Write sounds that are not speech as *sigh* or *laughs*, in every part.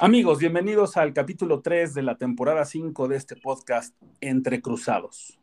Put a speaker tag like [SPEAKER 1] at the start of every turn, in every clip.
[SPEAKER 1] Amigos, bienvenidos al capítulo 3 de la temporada 5 de este podcast Entre Cruzados.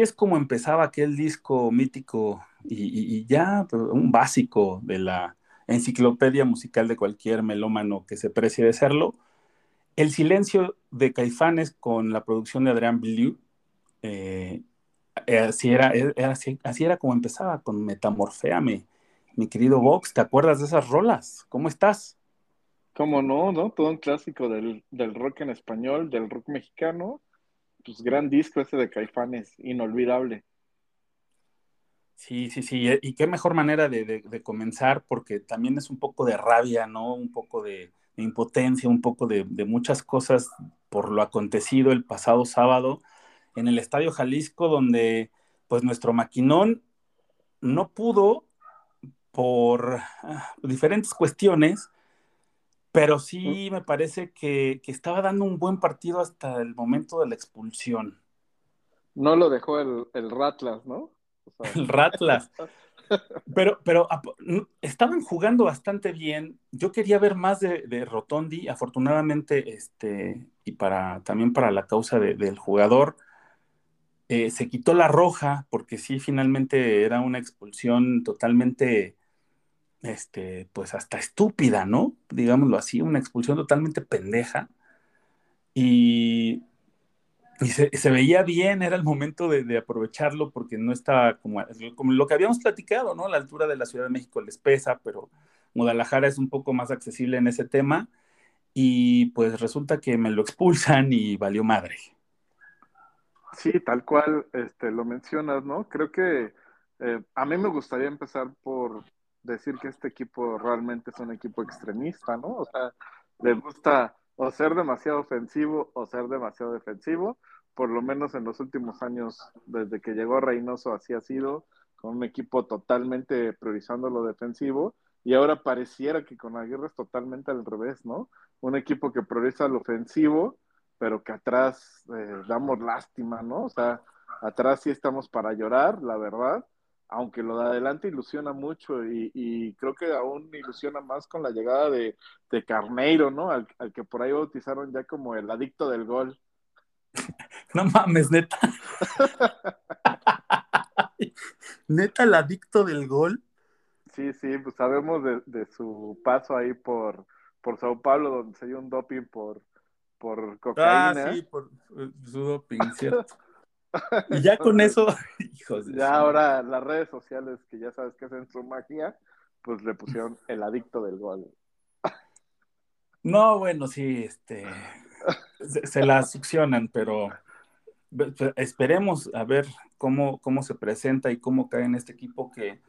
[SPEAKER 1] Es como empezaba aquel disco mítico y, ya pues, un básico de la enciclopedia musical de cualquier melómano que se precie de serlo. El silencio de Caifanes con la producción de Adrián Bliu, eh, eh, así, era, eh, así, era como empezaba con Metamorféame. Mi querido Vox, ¿te acuerdas de esas rolas? ¿Cómo estás?
[SPEAKER 2] ¿Cómo no, no? Todo un clásico del, del rock en español, del rock mexicano. Pues gran disco ese de Caifanes, inolvidable.
[SPEAKER 1] Sí, sí, sí, eh, y qué mejor manera de, de- comenzar, porque también es un poco de rabia, ¿no? Un poco de, de impotencia, un poco de, de muchas cosas por lo acontecido el pasado sábado en el Estadio Jalisco, donde pues nuestro maquinón no pudo por ah, diferentes cuestiones, pero sí me parece que, que estaba dando un buen partido hasta el momento de la expulsión.
[SPEAKER 2] No lo dejó el, el Ratlas, ¿no? O sea,
[SPEAKER 1] El Ratlas. *laughs* Pero, pero estaban jugando bastante bien. Yo quería ver más de, de Rotondi. Afortunadamente, este, y para también para la causa de- del jugador, eh, se quitó la roja, porque sí, finalmente era una expulsión totalmente, este, pues hasta estúpida, ¿no? Digámoslo así, una expulsión totalmente pendeja. Y, y se, se veía bien, era el momento de, de aprovecharlo porque no estaba como, como lo que habíamos platicado, ¿no? La altura de la Ciudad de México les pesa, pero Guadalajara es un poco más accesible en ese tema. Y pues resulta que me lo expulsan y valió madre.
[SPEAKER 2] Sí, tal cual este, lo mencionas, ¿no? Creo que eh, a mí me gustaría empezar por decir que este equipo realmente es un equipo extremista, ¿no? O sea, le gusta o ser demasiado ofensivo o ser demasiado defensivo. Por lo menos en los últimos años, desde que llegó Reynoso, así ha sido, con un equipo totalmente priorizando lo defensivo. Y ahora pareciera que con Aguirre es totalmente al revés, ¿no? Un equipo que prioriza lo ofensivo, pero que atrás eh, damos lástima, ¿no? O sea, atrás sí estamos para llorar, la verdad, aunque lo de adelante ilusiona mucho y, y creo que aún ilusiona más con la llegada de, de Carneiro, ¿no? Al, al que por ahí bautizaron ya como el adicto del gol. *laughs*
[SPEAKER 1] No mames, neta. *laughs* neta, el adicto del gol.
[SPEAKER 2] Sí, sí, pues sabemos de, de su paso ahí por, por Sao Paulo, donde se dio un doping por, por cocaína.
[SPEAKER 1] Ah, sí, por eh, su doping, cierto. *laughs* Y ya con eso, *laughs* hijos de
[SPEAKER 2] Ya ahora las redes sociales, que ya sabes que hacen su magia, pues le pusieron el adicto del gol.
[SPEAKER 1] No, bueno, sí, este, se, se la succionan, pero esperemos a ver cómo, cómo se presenta y cómo cae en este equipo que,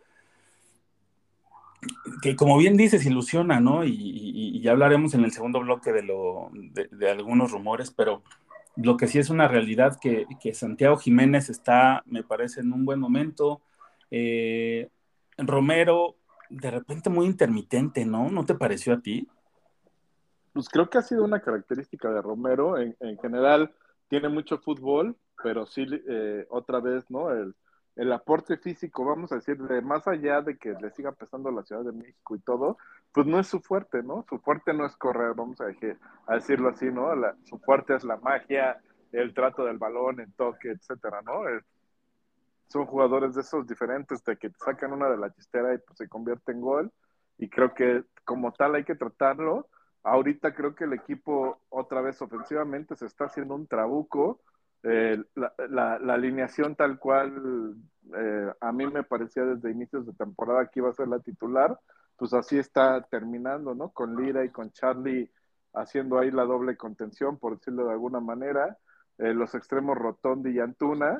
[SPEAKER 1] que como bien dices, ilusiona, ¿no? Y, y- y ya hablaremos en el segundo bloque de, lo, de, de algunos rumores, pero lo que sí es una realidad que, que Santiago Jiménez está, me parece, en un buen momento. Eh, Romero, de repente muy intermitente, ¿no? ¿No te pareció a ti?
[SPEAKER 2] Pues creo que ha sido una característica de Romero. En, en general, tiene mucho fútbol, pero sí, eh, otra vez, ¿no? El, el aporte físico, vamos a decir, de más allá de que le siga pesando la Ciudad de México y todo, pues no es su fuerte, ¿no? Su fuerte no es correr, vamos a, decirlo así, ¿no? Su fuerte es la magia, el trato del balón, el toque, etcétera, ¿no? El- son jugadores de esos diferentes, de que te sacan una de la chistera y pues se convierte en gol, y creo que como tal hay que tratarlo. Ahorita creo que el equipo, otra vez ofensivamente, se está haciendo un trabuco. Eh, la, la- la alineación tal cual eh, a mí me parecía desde inicios de temporada que iba a ser la titular, pues así está terminando, ¿no? Con Lira y con Charlie haciendo ahí la doble contención, por decirlo de alguna manera, eh, los extremos Rotondi y Antuna,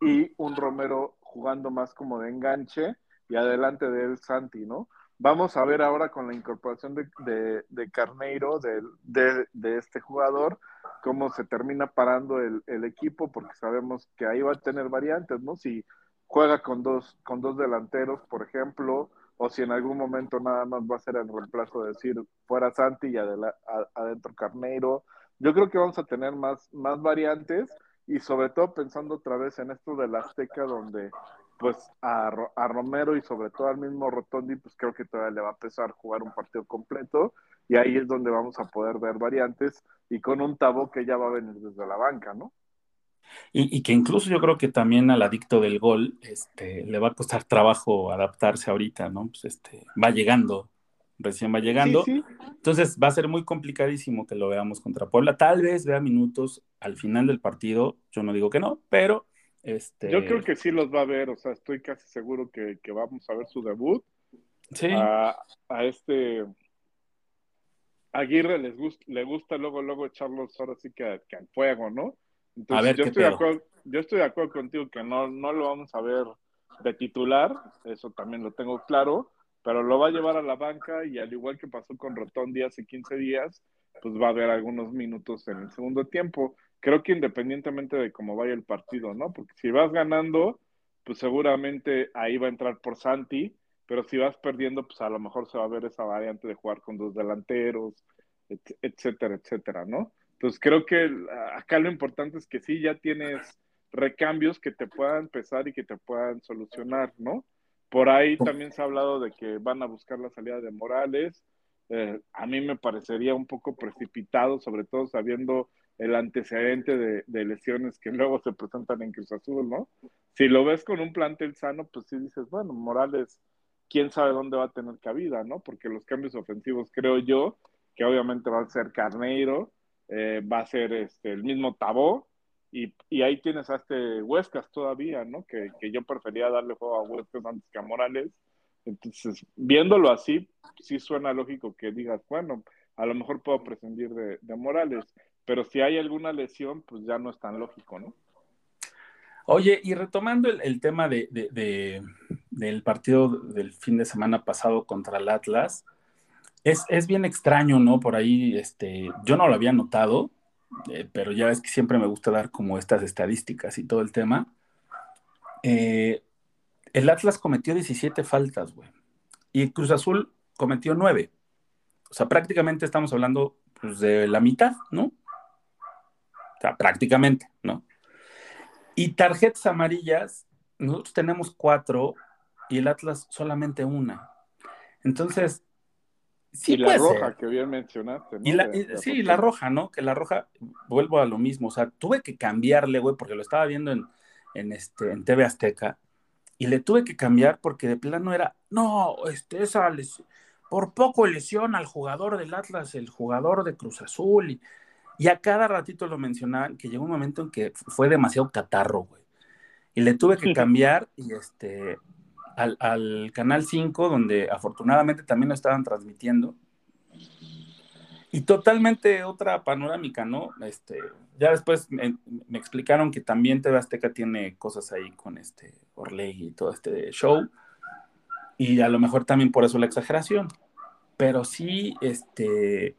[SPEAKER 2] y un Romero jugando más como de enganche, y adelante de él Santi, ¿no? Vamos a ver ahora con la incorporación de, de, de Carneiro, de, de, este jugador, cómo se termina parando el, el, equipo, porque sabemos que ahí va a tener variantes, ¿no? Si juega con dos, con dos delanteros, por ejemplo, o si en algún momento nada más va a ser el reemplazo de decir fuera Santi y adentro Carneiro. Yo creo que vamos a tener más, más variantes y sobre todo pensando otra vez en esto de la Azteca, donde pues a, a, Romero y sobre todo al mismo Rotondi, pues creo que todavía le va a pesar jugar un partido completo y ahí es donde vamos a poder ver variantes y con un Tabo que ya va a venir desde la banca, ¿no?
[SPEAKER 1] Y, y, que incluso yo creo que también al adicto del gol este, le va a costar trabajo adaptarse ahorita, ¿no? Pues este, va llegando, recién va llegando.
[SPEAKER 2] Sí, sí.
[SPEAKER 1] Entonces va a ser muy complicadísimo que lo veamos contra Puebla. Tal vez vea minutos al final del partido, yo no digo que no, pero este...
[SPEAKER 2] Yo creo que sí los va a ver, o sea, estoy casi seguro que, que vamos a ver su debut.
[SPEAKER 1] Sí.
[SPEAKER 2] A, a este Aguirre les gusta, le gusta luego, luego echarlos ahora sí que, que al fuego, ¿no? Entonces,
[SPEAKER 1] a ver,
[SPEAKER 2] yo,
[SPEAKER 1] ¿qué
[SPEAKER 2] estoy de acuerdo, yo estoy de acuerdo contigo que no, no lo vamos a ver de titular, eso también lo tengo claro, pero lo va a llevar a la banca y al igual que pasó con Rotondi hace 15 días, pues va a haber algunos minutos en el segundo tiempo. Creo que independientemente de cómo vaya el partido, ¿no? Porque si vas ganando, pues seguramente ahí va a entrar por Santi, pero si vas perdiendo, pues a lo mejor se va a ver esa variante de jugar con dos delanteros, etcétera, etcétera, ¿no? Entonces creo que acá lo importante es que sí ya tienes recambios que te puedan empezar y que te puedan solucionar, ¿no? Por ahí también se ha hablado de que van a buscar la salida de Morales. Eh, a mí me parecería un poco precipitado, sobre todo sabiendo el antecedente de, de, lesiones que *laughs* luego se presentan en Cruz Azul, ¿no? Si lo ves con un plantel sano, pues sí dices, bueno, Morales, quién sabe dónde va a tener cabida, ¿no? Porque los cambios ofensivos, creo yo, que obviamente va a ser Carneiro, eh, va a ser este, el mismo Tabó, y, ahí tienes a este Huescas todavía, ¿no? Que, que, yo prefería darle juego a Huescas antes que a Morales. Entonces, viéndolo así, sí suena lógico que digas, bueno, a lo mejor puedo prescindir de, Morales, pero si hay alguna lesión, pues ya no es tan lógico, ¿no?
[SPEAKER 1] Oye, y retomando el, tema de, de, del partido del fin de semana pasado contra el Atlas, es, es, bien extraño, ¿no? Por ahí, este, yo no lo había notado, eh, pero ya ves que siempre me gusta dar como estas estadísticas y todo el tema. Eh, el Atlas cometió 17 faltas, güey, y Cruz Azul cometió 9. O sea, prácticamente estamos hablando pues, de la mitad, ¿no? o sea, prácticamente, ¿no? Y tarjetas amarillas, nosotros tenemos cuatro y el Atlas solamente una. Entonces, sí
[SPEAKER 2] y la roja
[SPEAKER 1] ser.
[SPEAKER 2] que bien mencionaste, ¿no?
[SPEAKER 1] Y la- y- sí, la roja, ¿no? Que la roja, vuelvo a lo mismo, o sea, tuve que cambiarle, güey, porque lo estaba viendo en, en, este, en TV Azteca, y le tuve que cambiar porque de plano era, no, este, esa les- por poco lesiona al jugador del Atlas, el jugador de Cruz Azul, y, y a cada ratito lo mencionaban, que llegó un momento en que fue demasiado catarro, güey, y le tuve que *laughs* cambiar, y este, al, al Canal 5, donde afortunadamente también lo estaban transmitiendo, y totalmente otra panorámica, ¿no? Este, ya después me, explicaron que también TV Azteca tiene cosas ahí con este Orley y todo este show. Y a lo mejor también por eso la exageración. Pero sí, este.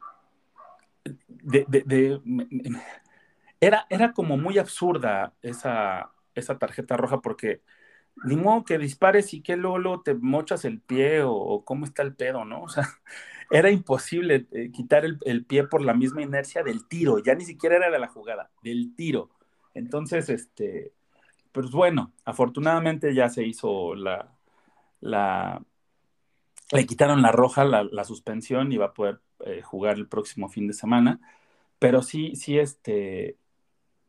[SPEAKER 1] era, era como muy absurda esa, esa tarjeta roja porque ni modo que dispares y que luego, te mochas el pie o, cómo está el pedo, ¿no? *laughs* O sea, era imposible eh, quitar el, el pie por la misma inercia del tiro, ya ni siquiera era de la jugada, del tiro. Entonces, este, pues bueno, afortunadamente ya se hizo la, la, le quitaron la roja, la, la suspensión y va a poder eh, jugar el próximo fin de semana. Pero sí, sí, este,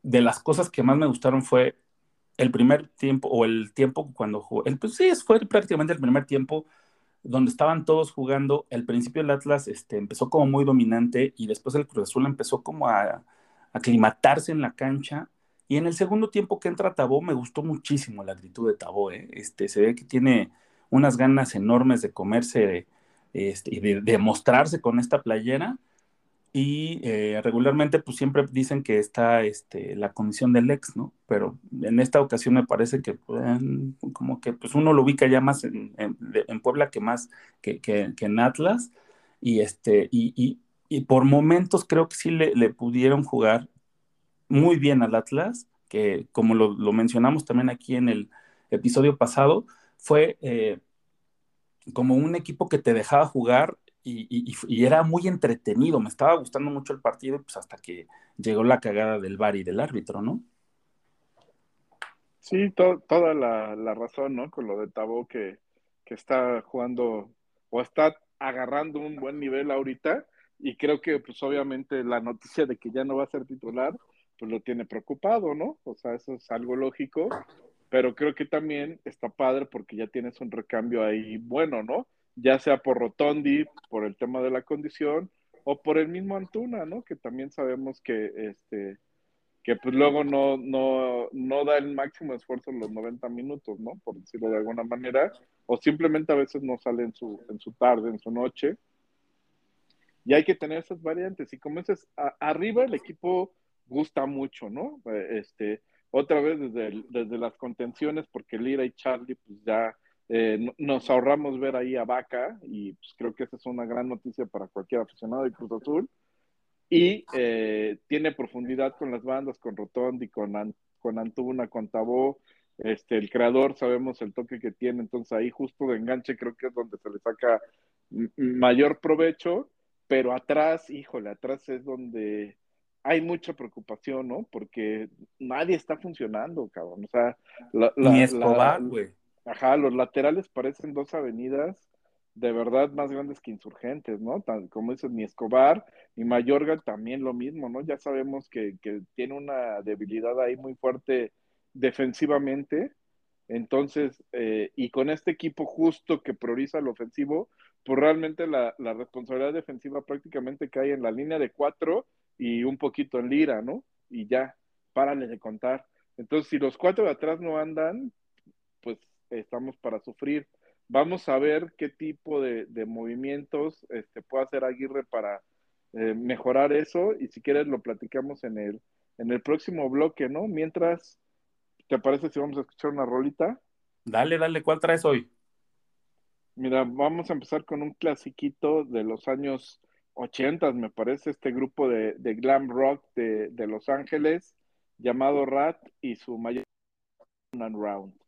[SPEAKER 1] de las cosas que más me gustaron fue el primer tiempo, o el tiempo cuando jugó, el, pues sí, fue prácticamente el primer tiempo donde estaban todos jugando. Al principio el Atlas este, empezó como muy dominante y después el Cruz Azul empezó como a, aclimatarse en la cancha. Y en el segundo tiempo que entra Tabó, me gustó muchísimo la actitud de Tabó. ¿eh? Este, se ve que tiene unas ganas enormes de comerse este, y de, de mostrarse con esta playera. Y eh, regularmente, pues siempre dicen que está este, la condición del ex, ¿no? Pero en esta ocasión me parece que eh, como que pues uno lo ubica ya más en, en, Puebla que más que, que, que, en Atlas. Y, este, y, y, y por momentos creo que sí le, le, pudieron jugar muy bien al Atlas, que como lo, lo mencionamos también aquí en el episodio pasado, fue eh, como un equipo que te dejaba jugar y, y, y, era muy entretenido, me estaba gustando mucho el partido, pues hasta que llegó la cagada del VAR y del árbitro, ¿no?
[SPEAKER 2] Sí, to toda la, la, razón, ¿no? Con lo de Tabó que, que está jugando o está agarrando un buen nivel ahorita y creo que pues obviamente la noticia de que ya no va a ser titular pues lo tiene preocupado, ¿no? O sea, eso es algo lógico, pero creo que también está padre porque ya tienes un recambio ahí bueno, ¿no? Ya sea por Rotondi, por el tema de la condición, o por el mismo Antuna, ¿no? Que también sabemos que este que pues luego no, no, no da el máximo esfuerzo en los 90 minutos, ¿no? Por decirlo de alguna manera, o simplemente a veces no sale en su, en su tarde, en su noche. Y hay que tener esas variantes. Y como dices, arriba el equipo gusta mucho, ¿no? Este, otra vez desde, desde las contenciones, porque Lira y Charlie, pues ya eh, nos ahorramos ver ahí a Vaca, y pues creo que esa es una gran noticia para cualquier aficionado de Cruz Azul. Y eh, tiene profundidad con las bandas, con Rotondi, con, An con Antuna, con Tabó. Este, el creador, sabemos el toque que tiene, entonces ahí justo de enganche creo que es donde se le saca mayor provecho, pero atrás, híjole, atrás es donde hay mucha preocupación, ¿no? Porque nadie está funcionando, cabrón. O sea,
[SPEAKER 1] la, la, ni Escobar, güey.
[SPEAKER 2] Ajá, los laterales parecen dos avenidas de verdad más grandes que insurgentes, ¿no? Tan, como dices, ni Escobar ni Mayorga también lo mismo, ¿no? Ya sabemos que, que tiene una debilidad ahí muy fuerte defensivamente. Entonces, eh, y con este equipo justo que prioriza lo ofensivo, pues realmente la, la, responsabilidad defensiva prácticamente cae en la línea de cuatro y un poquito en lira, ¿no? Y ya, párale de contar. Entonces, si los cuatro de atrás no andan, pues estamos para sufrir. Vamos a ver qué tipo de, de movimientos este, puede hacer Aguirre para eh, mejorar eso y si quieres lo platicamos en el, en el próximo bloque, ¿no? Mientras, ¿te parece si vamos a escuchar una rolita?
[SPEAKER 1] Dale, dale, ¿cuál traes hoy?
[SPEAKER 2] Mira, vamos a empezar con un clasiquito de los años 80, me parece, este grupo de, de glam rock de, de, Los Ángeles llamado Rat y su mayor and round.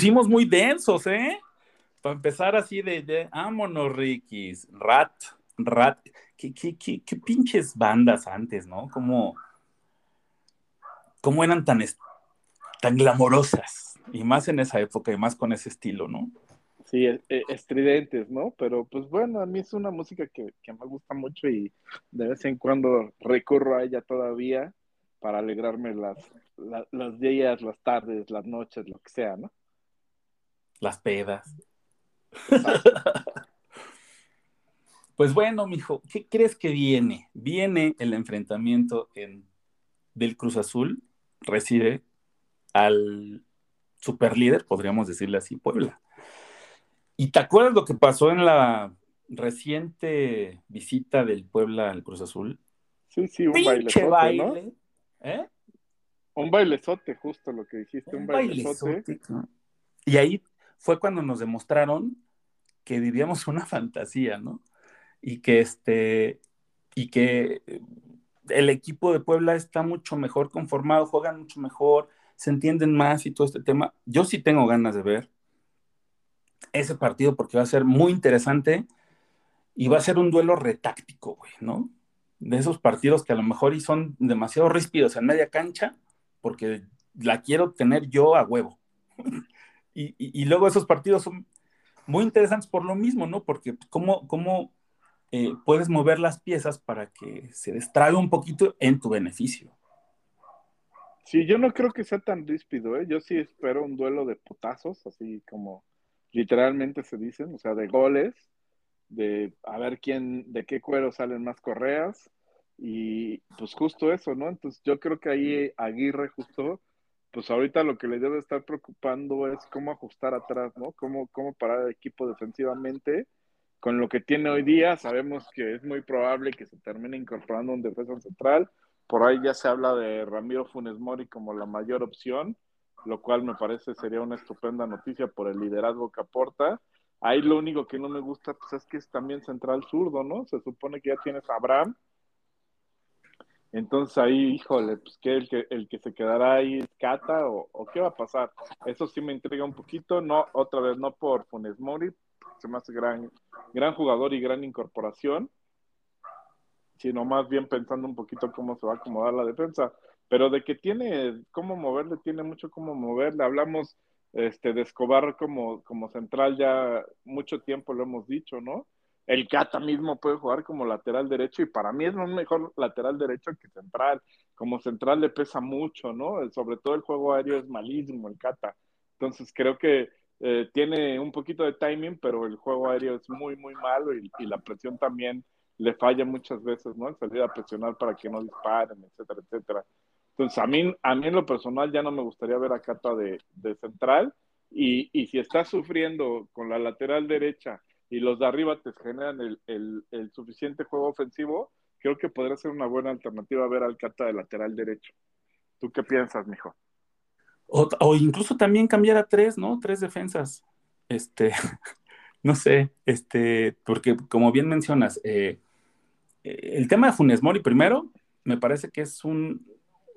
[SPEAKER 1] Pusimos muy densos, ¿eh? Para empezar así de, de vámonos, Rikis. Rat, rat. ¿Qué, qué, qué, qué pinches bandas antes, ¿no? Como, cómo eran tan, tan glamorosas. Y más en esa época, y más con ese estilo, ¿no?
[SPEAKER 2] Sí, e- e- estridentes, ¿no? Pero pues bueno, a mí es una música que, que me gusta mucho y de vez en cuando recurro a ella todavía para alegrarme las, la- los días, las tardes, las noches, lo que sea, ¿no?
[SPEAKER 1] Las pedas. *laughs* Pues bueno, mijo, ¿qué crees que viene? Viene el enfrentamiento en, del Cruz Azul, recibe al superlíder, podríamos decirle así, Puebla. ¿Y te acuerdas lo que pasó en la reciente visita del Puebla al Cruz Azul?
[SPEAKER 2] Sí, sí, un bailezote, ¿no?
[SPEAKER 1] baile. ¿eh?
[SPEAKER 2] Un bailezote, justo lo que dijiste, un,
[SPEAKER 1] Un
[SPEAKER 2] bailezote.
[SPEAKER 1] Y ahí fue cuando nos demostraron que vivíamos una fantasía, ¿no? Y que este, y que eh, el equipo de Puebla está mucho mejor conformado, juegan mucho mejor, se entienden más y todo este tema. Yo sí tengo ganas de ver ese partido porque va a ser muy interesante y va a ser un duelo retáctico, güey, ¿no? De esos partidos que a lo mejor y son demasiado ríspidos en media cancha, porque la quiero tener yo a huevo. *laughs* y, y, luego esos partidos son muy interesantes por lo mismo, ¿no? Porque cómo, cómo eh, puedes mover las piezas para que se distraiga un poquito en tu beneficio.
[SPEAKER 2] Sí, yo no creo que sea tan ríspido, ¿eh? Yo sí espero un duelo de putazos, así como literalmente se dicen, o sea, de goles, de a ver quién, de qué cuero salen más correas, y pues justo eso, ¿no? Entonces yo creo que ahí Aguirre justo, pues ahorita lo que le debe estar preocupando es cómo ajustar atrás, ¿no? Cómo, cómo parar el equipo defensivamente. Con lo que tiene hoy día, sabemos que es muy probable que se termine incorporando un defensa central. Por ahí ya se habla de Ramiro Funes Mori como la mayor opción, lo cual me parece sería una estupenda noticia por el liderazgo que aporta. Ahí lo único que no me gusta pues, es que es también central zurdo, ¿no? Se supone que ya tienes a Abraham. Entonces ahí, híjole, pues que el que, el que se quedará ahí es Cata o, qué va a pasar. Eso sí me intriga un poquito, no, otra vez no por Funes Mori, se me hace gran, gran jugador y gran incorporación, sino más bien pensando un poquito cómo se va a acomodar la defensa. Pero de que tiene cómo moverle, tiene mucho cómo moverle. Hablamos este, de Escobar como, como central ya mucho tiempo, lo hemos dicho, ¿no? El Cata mismo puede jugar como lateral derecho y para mí es un mejor lateral derecho que central. Como central le pesa mucho, ¿no? Sobre todo el juego aéreo es malísimo el Cata. Entonces creo que eh, tiene un poquito de timing, pero el juego aéreo es muy, muy malo y, la presión también le falla muchas veces, ¿no? El salir a presionar para que no disparen, etcétera, etcétera. Entonces, a mí, a mí en lo personal ya no me gustaría ver a Cata de, de central y, y, si está sufriendo con la lateral derecha y los de arriba te generan el, el, suficiente juego ofensivo, creo que podría ser una buena alternativa ver al Cata de lateral derecho. ¿Tú qué piensas, mijo?
[SPEAKER 1] O, incluso también cambiar a tres, ¿no? Tres defensas. Este, *laughs* no sé, este, porque como bien mencionas, eh, el tema de Funes Mori primero, me parece que es un,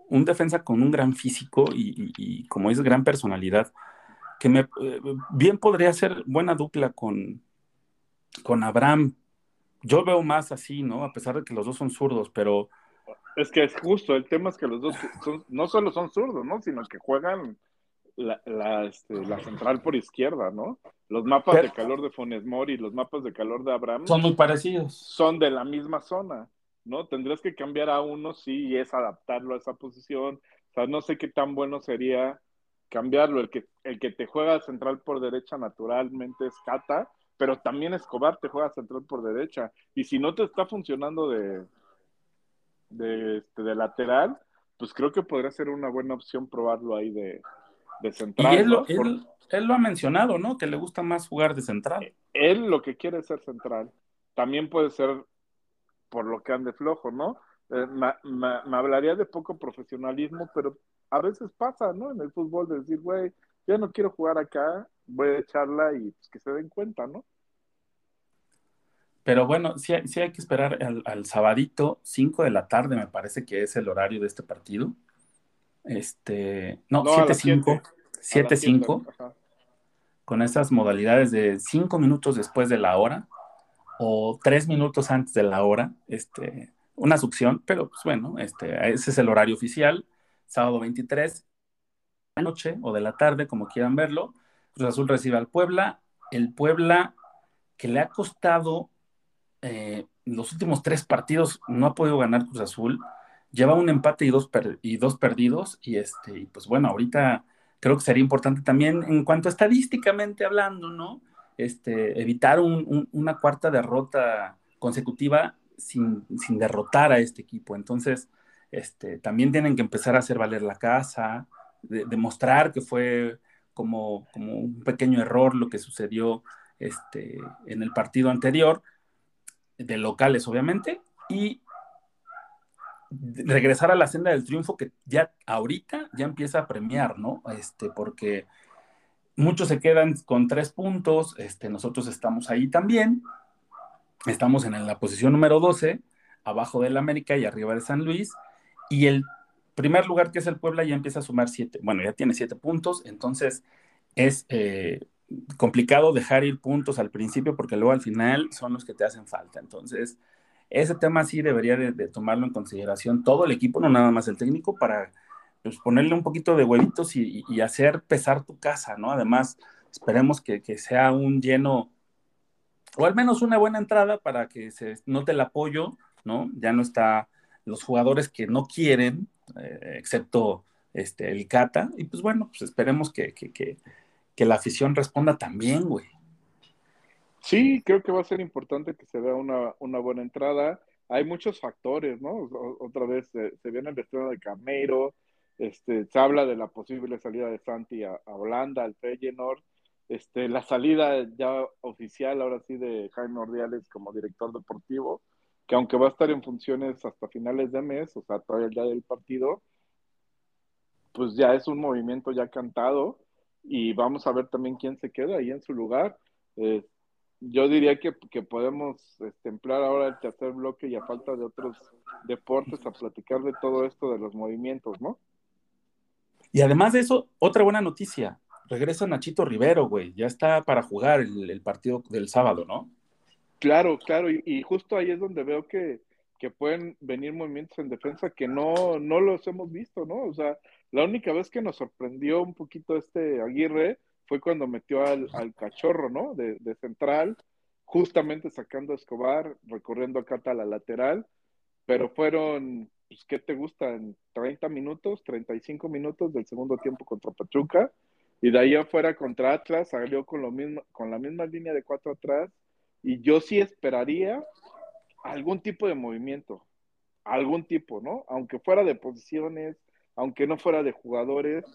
[SPEAKER 1] un defensa con un gran físico y, y, y, como es gran personalidad, que me, eh, bien podría ser buena dupla con, con Abraham. Yo veo más así, ¿no? A pesar de que los dos son zurdos, pero...
[SPEAKER 2] Es que es justo, el tema es que los dos son, no solo son zurdos, ¿no? Sino que juegan la, la, este, la central por izquierda, ¿no? Los mapas pero, de calor de Funes Mori y los mapas de calor de Abraham
[SPEAKER 1] son muy parecidos.
[SPEAKER 2] Son de la misma zona, ¿no? Tendrías que cambiar a uno, sí, y es adaptarlo a esa posición. O sea, no sé qué tan bueno sería cambiarlo. El que, el que te juega central por derecha naturalmente es Cata, pero también Escobar te juega central por derecha. Y si no te está funcionando de, de, este, de lateral, pues creo que podría ser una buena opción probarlo ahí de, de central.
[SPEAKER 1] Y él, él, él, lo ha mencionado, ¿no? Que le gusta más jugar de central.
[SPEAKER 2] Él lo que quiere es ser central. También puede ser por lo que ande flojo, ¿no? Eh, me, hablaría de poco profesionalismo, pero a veces pasa, ¿no? En el fútbol de decir, güey, ya no quiero jugar acá, voy a echarla y pues, que se den cuenta, ¿no?
[SPEAKER 1] Pero bueno, sí, sí hay que esperar al, al, sabadito, 5 de la tarde, me parece que es el horario de este partido. Este, no, 7-5. 7-5. con estas modalidades de cinco minutos después de la hora o tres minutos antes de la hora, este, una succión, pero pues bueno, este, ese es el horario oficial, sábado 23, de la noche o de la tarde, como quieran verlo. Cruz Azul recibe al Puebla, el Puebla que le ha costado eh, los últimos tres partidos, no ha podido ganar Cruz Azul, lleva un empate y dos, y dos perdidos, y este, y pues bueno, ahorita creo que sería importante también en cuanto estadísticamente hablando, ¿no? Este, evitar un- un- una cuarta derrota consecutiva sin, sin derrotar a este equipo. Entonces, este, también tienen que empezar a hacer valer la casa, de- demostrar que fue como, como un pequeño error lo que sucedió este, en el partido anterior, de locales obviamente, y regresar a la senda del triunfo que ya ahorita ya empieza a premiar, ¿no? Este, porque muchos se quedan con tres puntos, este, nosotros estamos ahí también, estamos en la posición número 12, abajo del América y arriba de San Luis, y el primer lugar que es el Puebla ya empieza a sumar siete, bueno, ya tiene siete puntos, entonces es eh, complicado dejar ir puntos al principio porque luego al final son los que te hacen falta, entonces ese tema sí debería de, de tomarlo en consideración todo el equipo, no nada más el técnico, para pues, ponerle un poquito de huevitos y, hacer pesar tu casa, ¿no? Además, esperemos que, que sea un lleno o al menos una buena entrada para que se note el apoyo, ¿no? Ya no está los jugadores que no quieren, eh, excepto este, el Cata, y pues bueno, pues esperemos que, que, que, que la afición responda también, güey.
[SPEAKER 2] Sí, creo que va a ser importante que se vea una, una buena entrada. Hay muchos factores, ¿no? Otra vez se, se viene el estreno de Carneiro, este, se habla de la posible salida de Santi a, a Holanda, al Feyenoord, este, la salida ya oficial ahora sí de Jaime Ordiales como director deportivo, que aunque va a estar en funciones hasta finales de mes, o sea, todavía el día del partido, pues ya es un movimiento ya cantado y vamos a ver también quién se queda ahí en su lugar. Eh, yo diría que, que podemos este, emplear ahora el tercer bloque y a falta de otros deportes a platicar de todo esto de los movimientos, ¿no?
[SPEAKER 1] Y además de eso, otra buena noticia. Regresa Nachito Rivero, güey. Ya está para jugar el, el partido del sábado, ¿no?
[SPEAKER 2] Claro, claro, y, justo ahí es donde veo que, pueden venir movimientos en defensa que no, no los hemos visto, ¿no? O sea, la única vez que nos sorprendió un poquito este Aguirre fue cuando metió al, cachorro, ¿no? De, central, justamente sacando a Escobar, recorriendo acá a la lateral, pero fueron, pues, ¿qué te gustan? 30 minutos, 35 minutos del segundo tiempo contra Pachuca, y de ahí afuera contra Atlas salió con, lo mismo, con la misma línea de cuatro atrás, y yo sí esperaría algún tipo de movimiento, algún tipo, ¿no? Aunque fuera de posiciones, aunque no fuera de jugadores,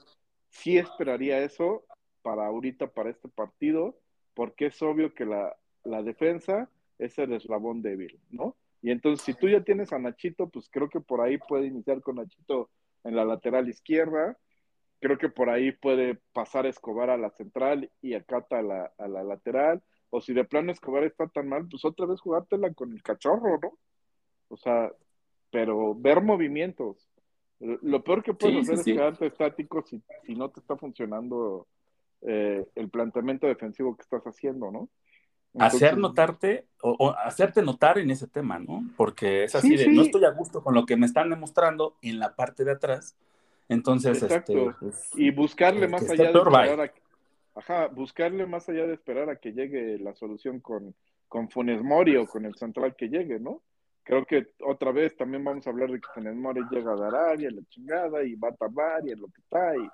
[SPEAKER 2] sí esperaría eso para ahorita, para este partido, porque es obvio que la, la defensa es el eslabón débil, ¿no? Y entonces, si tú ya tienes a Nachito, pues creo que por ahí puede iniciar con Nachito en la lateral izquierda, creo que por ahí puede pasar Escobar a la central y Acata a la, a la lateral, o si de plano Escobar está tan mal, pues otra vez jugártela con el cachorro, ¿no? O sea, pero ver movimientos. Lo peor que puedes
[SPEAKER 1] Sí,
[SPEAKER 2] hacer
[SPEAKER 1] sí,
[SPEAKER 2] es
[SPEAKER 1] sí.
[SPEAKER 2] quedarte estático si, si no te está funcionando eh, el planteamiento defensivo que estás haciendo, ¿no?
[SPEAKER 1] Hacer notarte o, o hacerte notar en ese tema, ¿no? Porque es así
[SPEAKER 2] Sí,
[SPEAKER 1] de,
[SPEAKER 2] sí.
[SPEAKER 1] no estoy a gusto con lo que me están demostrando en la parte de atrás. Entonces,
[SPEAKER 2] Exacto.
[SPEAKER 1] este, pues,
[SPEAKER 2] y buscarle más allá de a, ajá, buscarle más allá de esperar a que llegue la solución con, con Funes Mori o con el central que llegue, ¿no? Creo que otra vez también vamos a hablar de que Funes Mori llega a dar área, la chingada, y va a tardar, y lo que está. Y...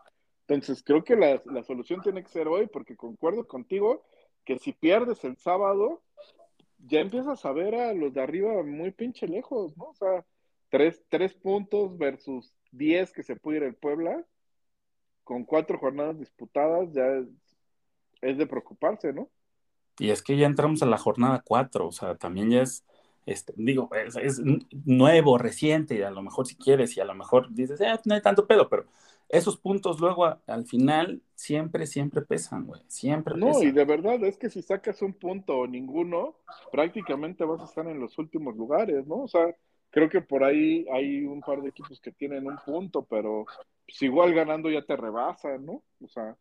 [SPEAKER 2] Entonces, creo que la, la solución tiene que ser hoy, porque concuerdo contigo que si pierdes el sábado, ya empiezas a ver a los de arriba muy pinche lejos, ¿no? O sea, tres, tres puntos versus diez que se puede ir el Puebla, con cuatro jornadas disputadas, ya es, de preocuparse, ¿no?
[SPEAKER 1] Y es que ya entramos a la jornada 4, o sea, también ya es, este, digo, es, es nuevo, reciente, y a lo mejor si quieres, y a lo mejor dices, eh, no hay tanto pedo, pero esos puntos luego a, al final siempre, siempre pesan, güey, siempre
[SPEAKER 2] No,
[SPEAKER 1] pesan.
[SPEAKER 2] y de verdad es que si sacas un punto o ninguno, prácticamente vas a estar en los últimos lugares, ¿no? O sea, creo que por ahí hay un par de equipos que tienen un punto, pero pues igual ganando ya te rebasan, ¿no? O sea,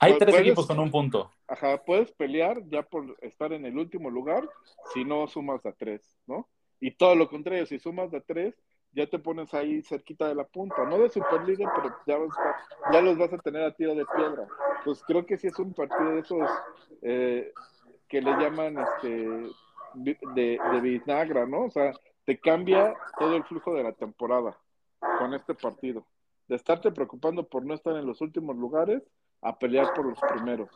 [SPEAKER 1] Hay tres
[SPEAKER 2] puedes-
[SPEAKER 1] equipos con un punto.
[SPEAKER 2] Ajá, puedes pelear ya por estar en el último lugar si no sumas a tres, ¿no? Y todo lo contrario, si sumas a tres, ya te pones ahí cerquita de la punta, no de Superliga, pero ya, vas a- ya los vas a tener a tiro de piedra. Pues creo que sí es un partido de esos eh, que le llaman este de, de ¿no? O sea, te cambia todo el flujo de la temporada con este partido. De estarte preocupando por no estar en los últimos lugares a pelear por los primeros.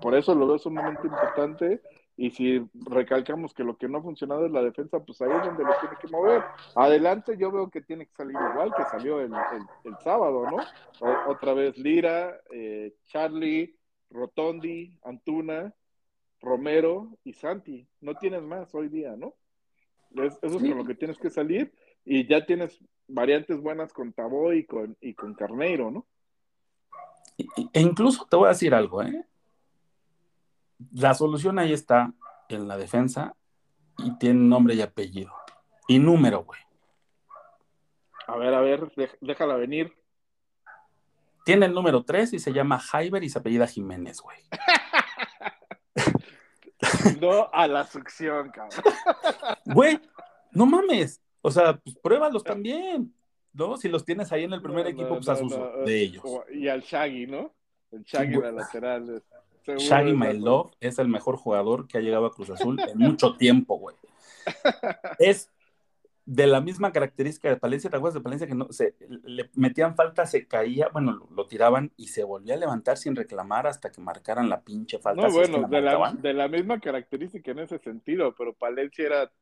[SPEAKER 2] Por eso lo veo sumamente importante. Y si recalcamos que lo que no ha funcionado es la defensa, pues ahí es donde lo tiene que mover. Adelante yo veo que tiene que salir igual que salió el, el- el sábado, ¿no? O- otra vez Lira, eh, Charlie, Rotondi, Antuna, Romero y Santi. No tienes más hoy día, ¿no? Es- eso es
[SPEAKER 1] Sí.
[SPEAKER 2] con lo que tienes que salir. Y ya tienes variantes buenas con Tabó y con, y con Carneiro, ¿no?
[SPEAKER 1] E incluso te voy a decir algo, ¿eh? La solución ahí está en la defensa y tiene nombre y apellido. Y número, güey.
[SPEAKER 2] A ver, a ver, déjala venir.
[SPEAKER 1] Tiene el número 3 y se llama Jaiber y se apellida Jiménez, güey. *laughs*
[SPEAKER 2] No a la succión, cabrón.
[SPEAKER 1] Güey, no mames. O sea, pues pruébalos también. ¿No? Si los tienes ahí en el primer
[SPEAKER 2] No,
[SPEAKER 1] equipo,
[SPEAKER 2] no,
[SPEAKER 1] pues haz uso de ellos.
[SPEAKER 2] Y al Shaggy, ¿no? El Shaggy de lateral.
[SPEAKER 1] Shaggy My Love es el mejor jugador que ha llegado a Cruz Azul en *laughs* mucho tiempo, güey. *laughs* Es de la misma característica de Palencia. ¿Te acuerdas de Palencia que no se le metían falta, se caía, bueno, lo, lo tiraban y se volvía a levantar sin reclamar hasta que marcaran la pinche falta?
[SPEAKER 2] No,
[SPEAKER 1] si es que
[SPEAKER 2] bueno,
[SPEAKER 1] la
[SPEAKER 2] de la, de la misma característica en ese sentido, pero Palencia era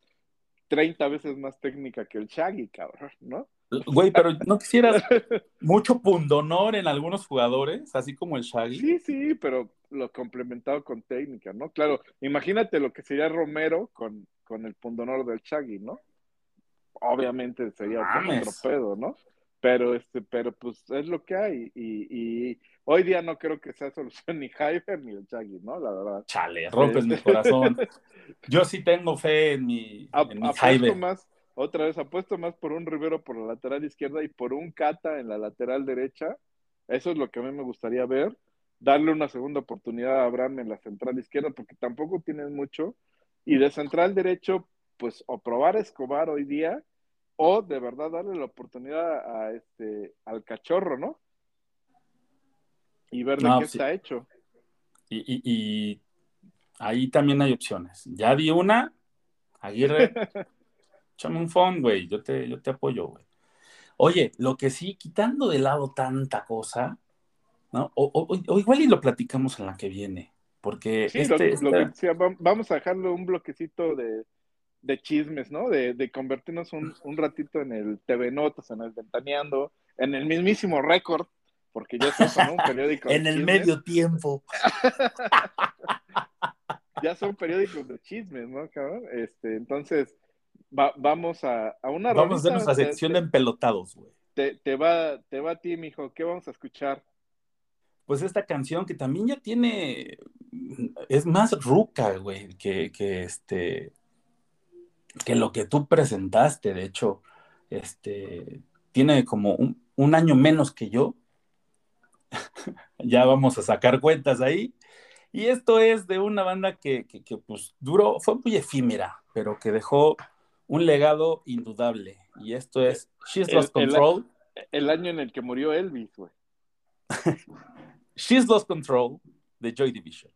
[SPEAKER 2] 30 veces más técnica que el Shaggy, cabrón, ¿no?
[SPEAKER 1] Güey, pero no quisieras *laughs* mucho pundonor en algunos jugadores, así como el Shaggy.
[SPEAKER 2] Sí, sí, pero lo complementado con técnica, ¿no? Claro, imagínate lo que sería Romero con, con el pundonor del Shaggy, ¿no? Obviamente sería otro
[SPEAKER 1] Mames.
[SPEAKER 2] pedo, ¿no? Pero este, pero pues es lo que hay. Y, y hoy día no creo que sea solución *laughs* ni Hyper ni el Shaggy, ¿no? La verdad.
[SPEAKER 1] Chale, rompes mi corazón. *laughs* Yo sí tengo fe en mi,
[SPEAKER 2] A-
[SPEAKER 1] en mi Jaiber.
[SPEAKER 2] más, otra vez, apuesto más por un Rivero por la lateral izquierda y por un Cata en la lateral derecha. Eso es lo que a mí me gustaría ver. Darle una segunda oportunidad a Abraham en la central izquierda, porque tampoco tienen mucho. Y de central derecho, pues, o probar a Escobar hoy día, o de verdad darle la oportunidad a este, al cachorro, ¿no? Y ver de
[SPEAKER 1] No,
[SPEAKER 2] qué
[SPEAKER 1] sí.
[SPEAKER 2] está hecho.
[SPEAKER 1] Y, y- y ahí también hay opciones. Ya di una, Aguirre, *laughs* échame un phone, güey. Yo te, yo te apoyo, güey. Oye, lo que sí, quitando de lado tanta cosa, ¿no? O, o- o igual y lo platicamos en la que viene. Porque
[SPEAKER 2] Sí,
[SPEAKER 1] este,
[SPEAKER 2] lo, lo que vamos a dejarle un bloquecito de, de chismes, ¿no? De, de convertirnos un, un ratito en el TV Notas, en el Ventaneando, en el mismísimo récord, porque ya son un *laughs* periódico de
[SPEAKER 1] en el
[SPEAKER 2] chismes,
[SPEAKER 1] medio tiempo. *laughs*
[SPEAKER 2] Ya son periódicos de chismes, ¿no, cabrón? Este, entonces, va- vamos a, a una
[SPEAKER 1] Vamos a hacer nuestra
[SPEAKER 2] te-
[SPEAKER 1] sección de empelotados, güey.
[SPEAKER 2] te, te va, te va a ti, mijo, ¿qué vamos a escuchar?
[SPEAKER 1] Pues esta canción que también ya tiene, es más ruca, güey, que, que este, que lo que tú presentaste, de hecho, este, tiene como un, un año menos que yo. *laughs* ya vamos a sacar cuentas ahí. Y esto es de una banda que, que, que, pues duró, fue muy efímera, pero que dejó un legado indudable. Y esto es She's
[SPEAKER 2] El-
[SPEAKER 1] Lost
[SPEAKER 2] el-
[SPEAKER 1] Control.
[SPEAKER 2] El año en el que murió Elvis, güey. *laughs*
[SPEAKER 1] She's Lost Control de Joy Division.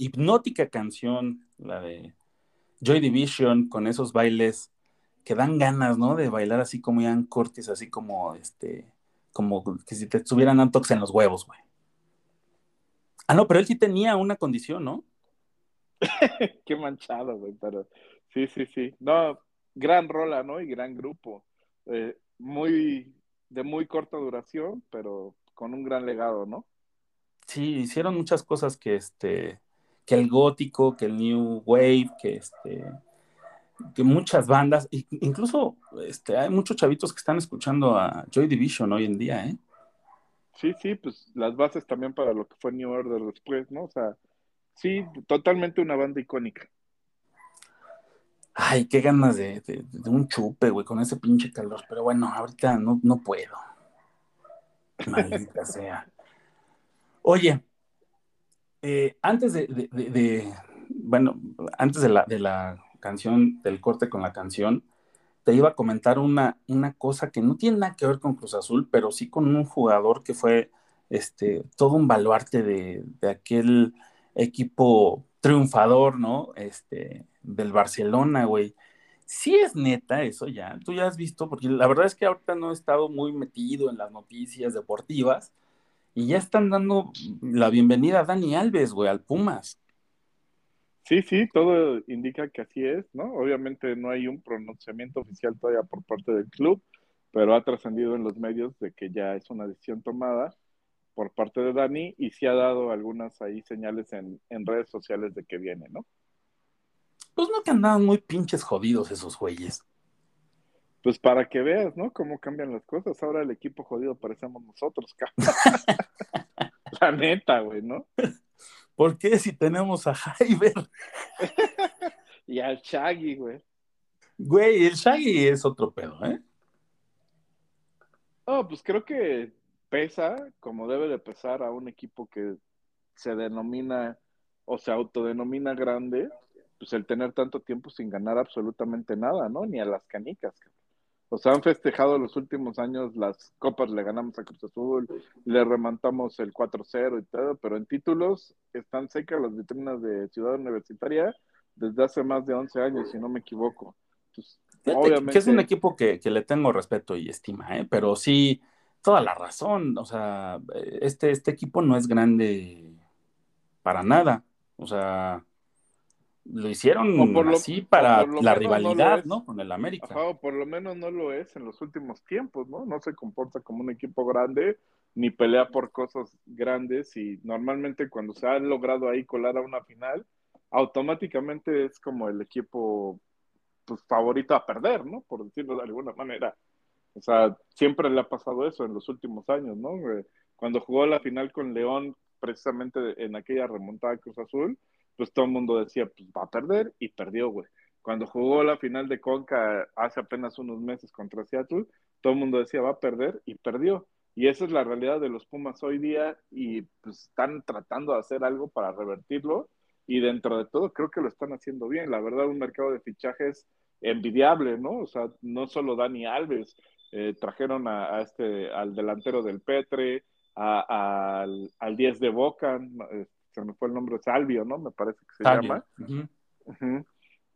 [SPEAKER 1] Hipnótica canción, la de Joy Division, con esos bailes que dan ganas, ¿no? De bailar así como Ian Curtis, así como este, como que si te estuvieran antox en los huevos, güey. Ah, no, pero él sí tenía una condición, ¿no? *laughs*
[SPEAKER 2] Qué manchado, güey, pero sí, sí, sí. No, gran rola, ¿no? Y gran grupo. Eh, muy, de muy corta duración, pero con un gran legado, ¿no?
[SPEAKER 1] Sí, hicieron muchas cosas que este, que el gótico, que el new wave, que este, que muchas bandas, incluso este, hay muchos chavitos que están escuchando a Joy Division hoy en día, ¿eh?
[SPEAKER 2] Sí, sí, pues las bases también para lo que fue New Order después, ¿no? O sea, sí, totalmente una banda icónica.
[SPEAKER 1] Ay, qué ganas de, de- de un chupe, güey, con ese pinche calor. Pero bueno, ahorita no, no puedo. *laughs* Maldita sea. Oye, eh, antes de, de- bueno, antes de la, de la canción, del corte con la canción, te iba a comentar una, una cosa que no tiene nada que ver con Cruz Azul, pero sí con un jugador que fue este, todo un baluarte de, de aquel equipo triunfador, ¿no? Este, del Barcelona, güey. Sí es neta eso ya, tú ya has visto, porque la verdad es que ahorita no he estado muy metido en las noticias deportivas y ya están dando la bienvenida a Dani Alves, güey, al Pumas.
[SPEAKER 2] Sí, sí, todo indica que así es, ¿no? Obviamente no hay un pronunciamiento oficial todavía por parte del club, pero ha trascendido en los medios de que ya es una decisión tomada por parte de Dani y sí ha dado algunas ahí señales en, en redes sociales de que viene, ¿no?
[SPEAKER 1] Pues no que andaban muy pinches jodidos esos güeyes.
[SPEAKER 2] Pues para que veas, ¿no? Cómo cambian las cosas. Ahora el equipo jodido parecemos nosotros, cabrón. *laughs* La neta, güey, ¿no?
[SPEAKER 1] ¿Por qué si tenemos a Jaiber? *laughs*
[SPEAKER 2] Y al Shaggy, güey.
[SPEAKER 1] Güey, el Shaggy es otro pedo, ¿eh?
[SPEAKER 2] Oh, pues creo que pesa como debe de pesar a un equipo que se denomina o se autodenomina grande, pues el tener tanto tiempo sin ganar absolutamente nada, ¿no? Ni a las canicas. cabrón. O sea, han festejado los últimos años las copas, le ganamos a Cruz Azul, le remontamos el 4-0 y todo, pero en títulos están secas las vitrinas de Ciudad Universitaria desde hace más de 11 años, si no me equivoco. Entonces, obviamente,
[SPEAKER 1] que es un equipo que, que le tengo respeto y estima, ¿eh? pero sí, toda la razón. O sea, este, este equipo no es grande para nada. O sea, lo hicieron
[SPEAKER 2] por lo-
[SPEAKER 1] así para
[SPEAKER 2] por
[SPEAKER 1] la
[SPEAKER 2] no
[SPEAKER 1] rivalidad. ¿no? Con el América.
[SPEAKER 2] Ajá, o por lo menos no lo es en los últimos tiempos, ¿no? No se comporta como un equipo grande, ni pelea por cosas grandes, y normalmente cuando se ha logrado ahí colar a una final, automáticamente es como el equipo pues, favorito a perder, ¿no? Por decirlo de alguna manera. O sea, siempre le ha pasado eso en los últimos años, ¿no? Eh, Cuando jugó la final con León, precisamente en aquella remontada Cruz Azul, pues todo el mundo decía, pues va a perder, y perdió, güey. Cuando jugó la final de Conca hace apenas unos meses contra Seattle, todo el mundo decía va a perder y perdió. Y esa es la realidad de los Pumas hoy día y pues están tratando de hacer algo para revertirlo y dentro de todo creo que lo están haciendo bien. La verdad, un mercado de fichajes envidiable, ¿no? O sea, no solo Dani Alves, eh, trajeron a, este, al delantero del Petre, al, al 10 de Boca, se me fue el nombre, Salvio, ¿no? Me parece que se
[SPEAKER 1] Salvio.
[SPEAKER 2] llama.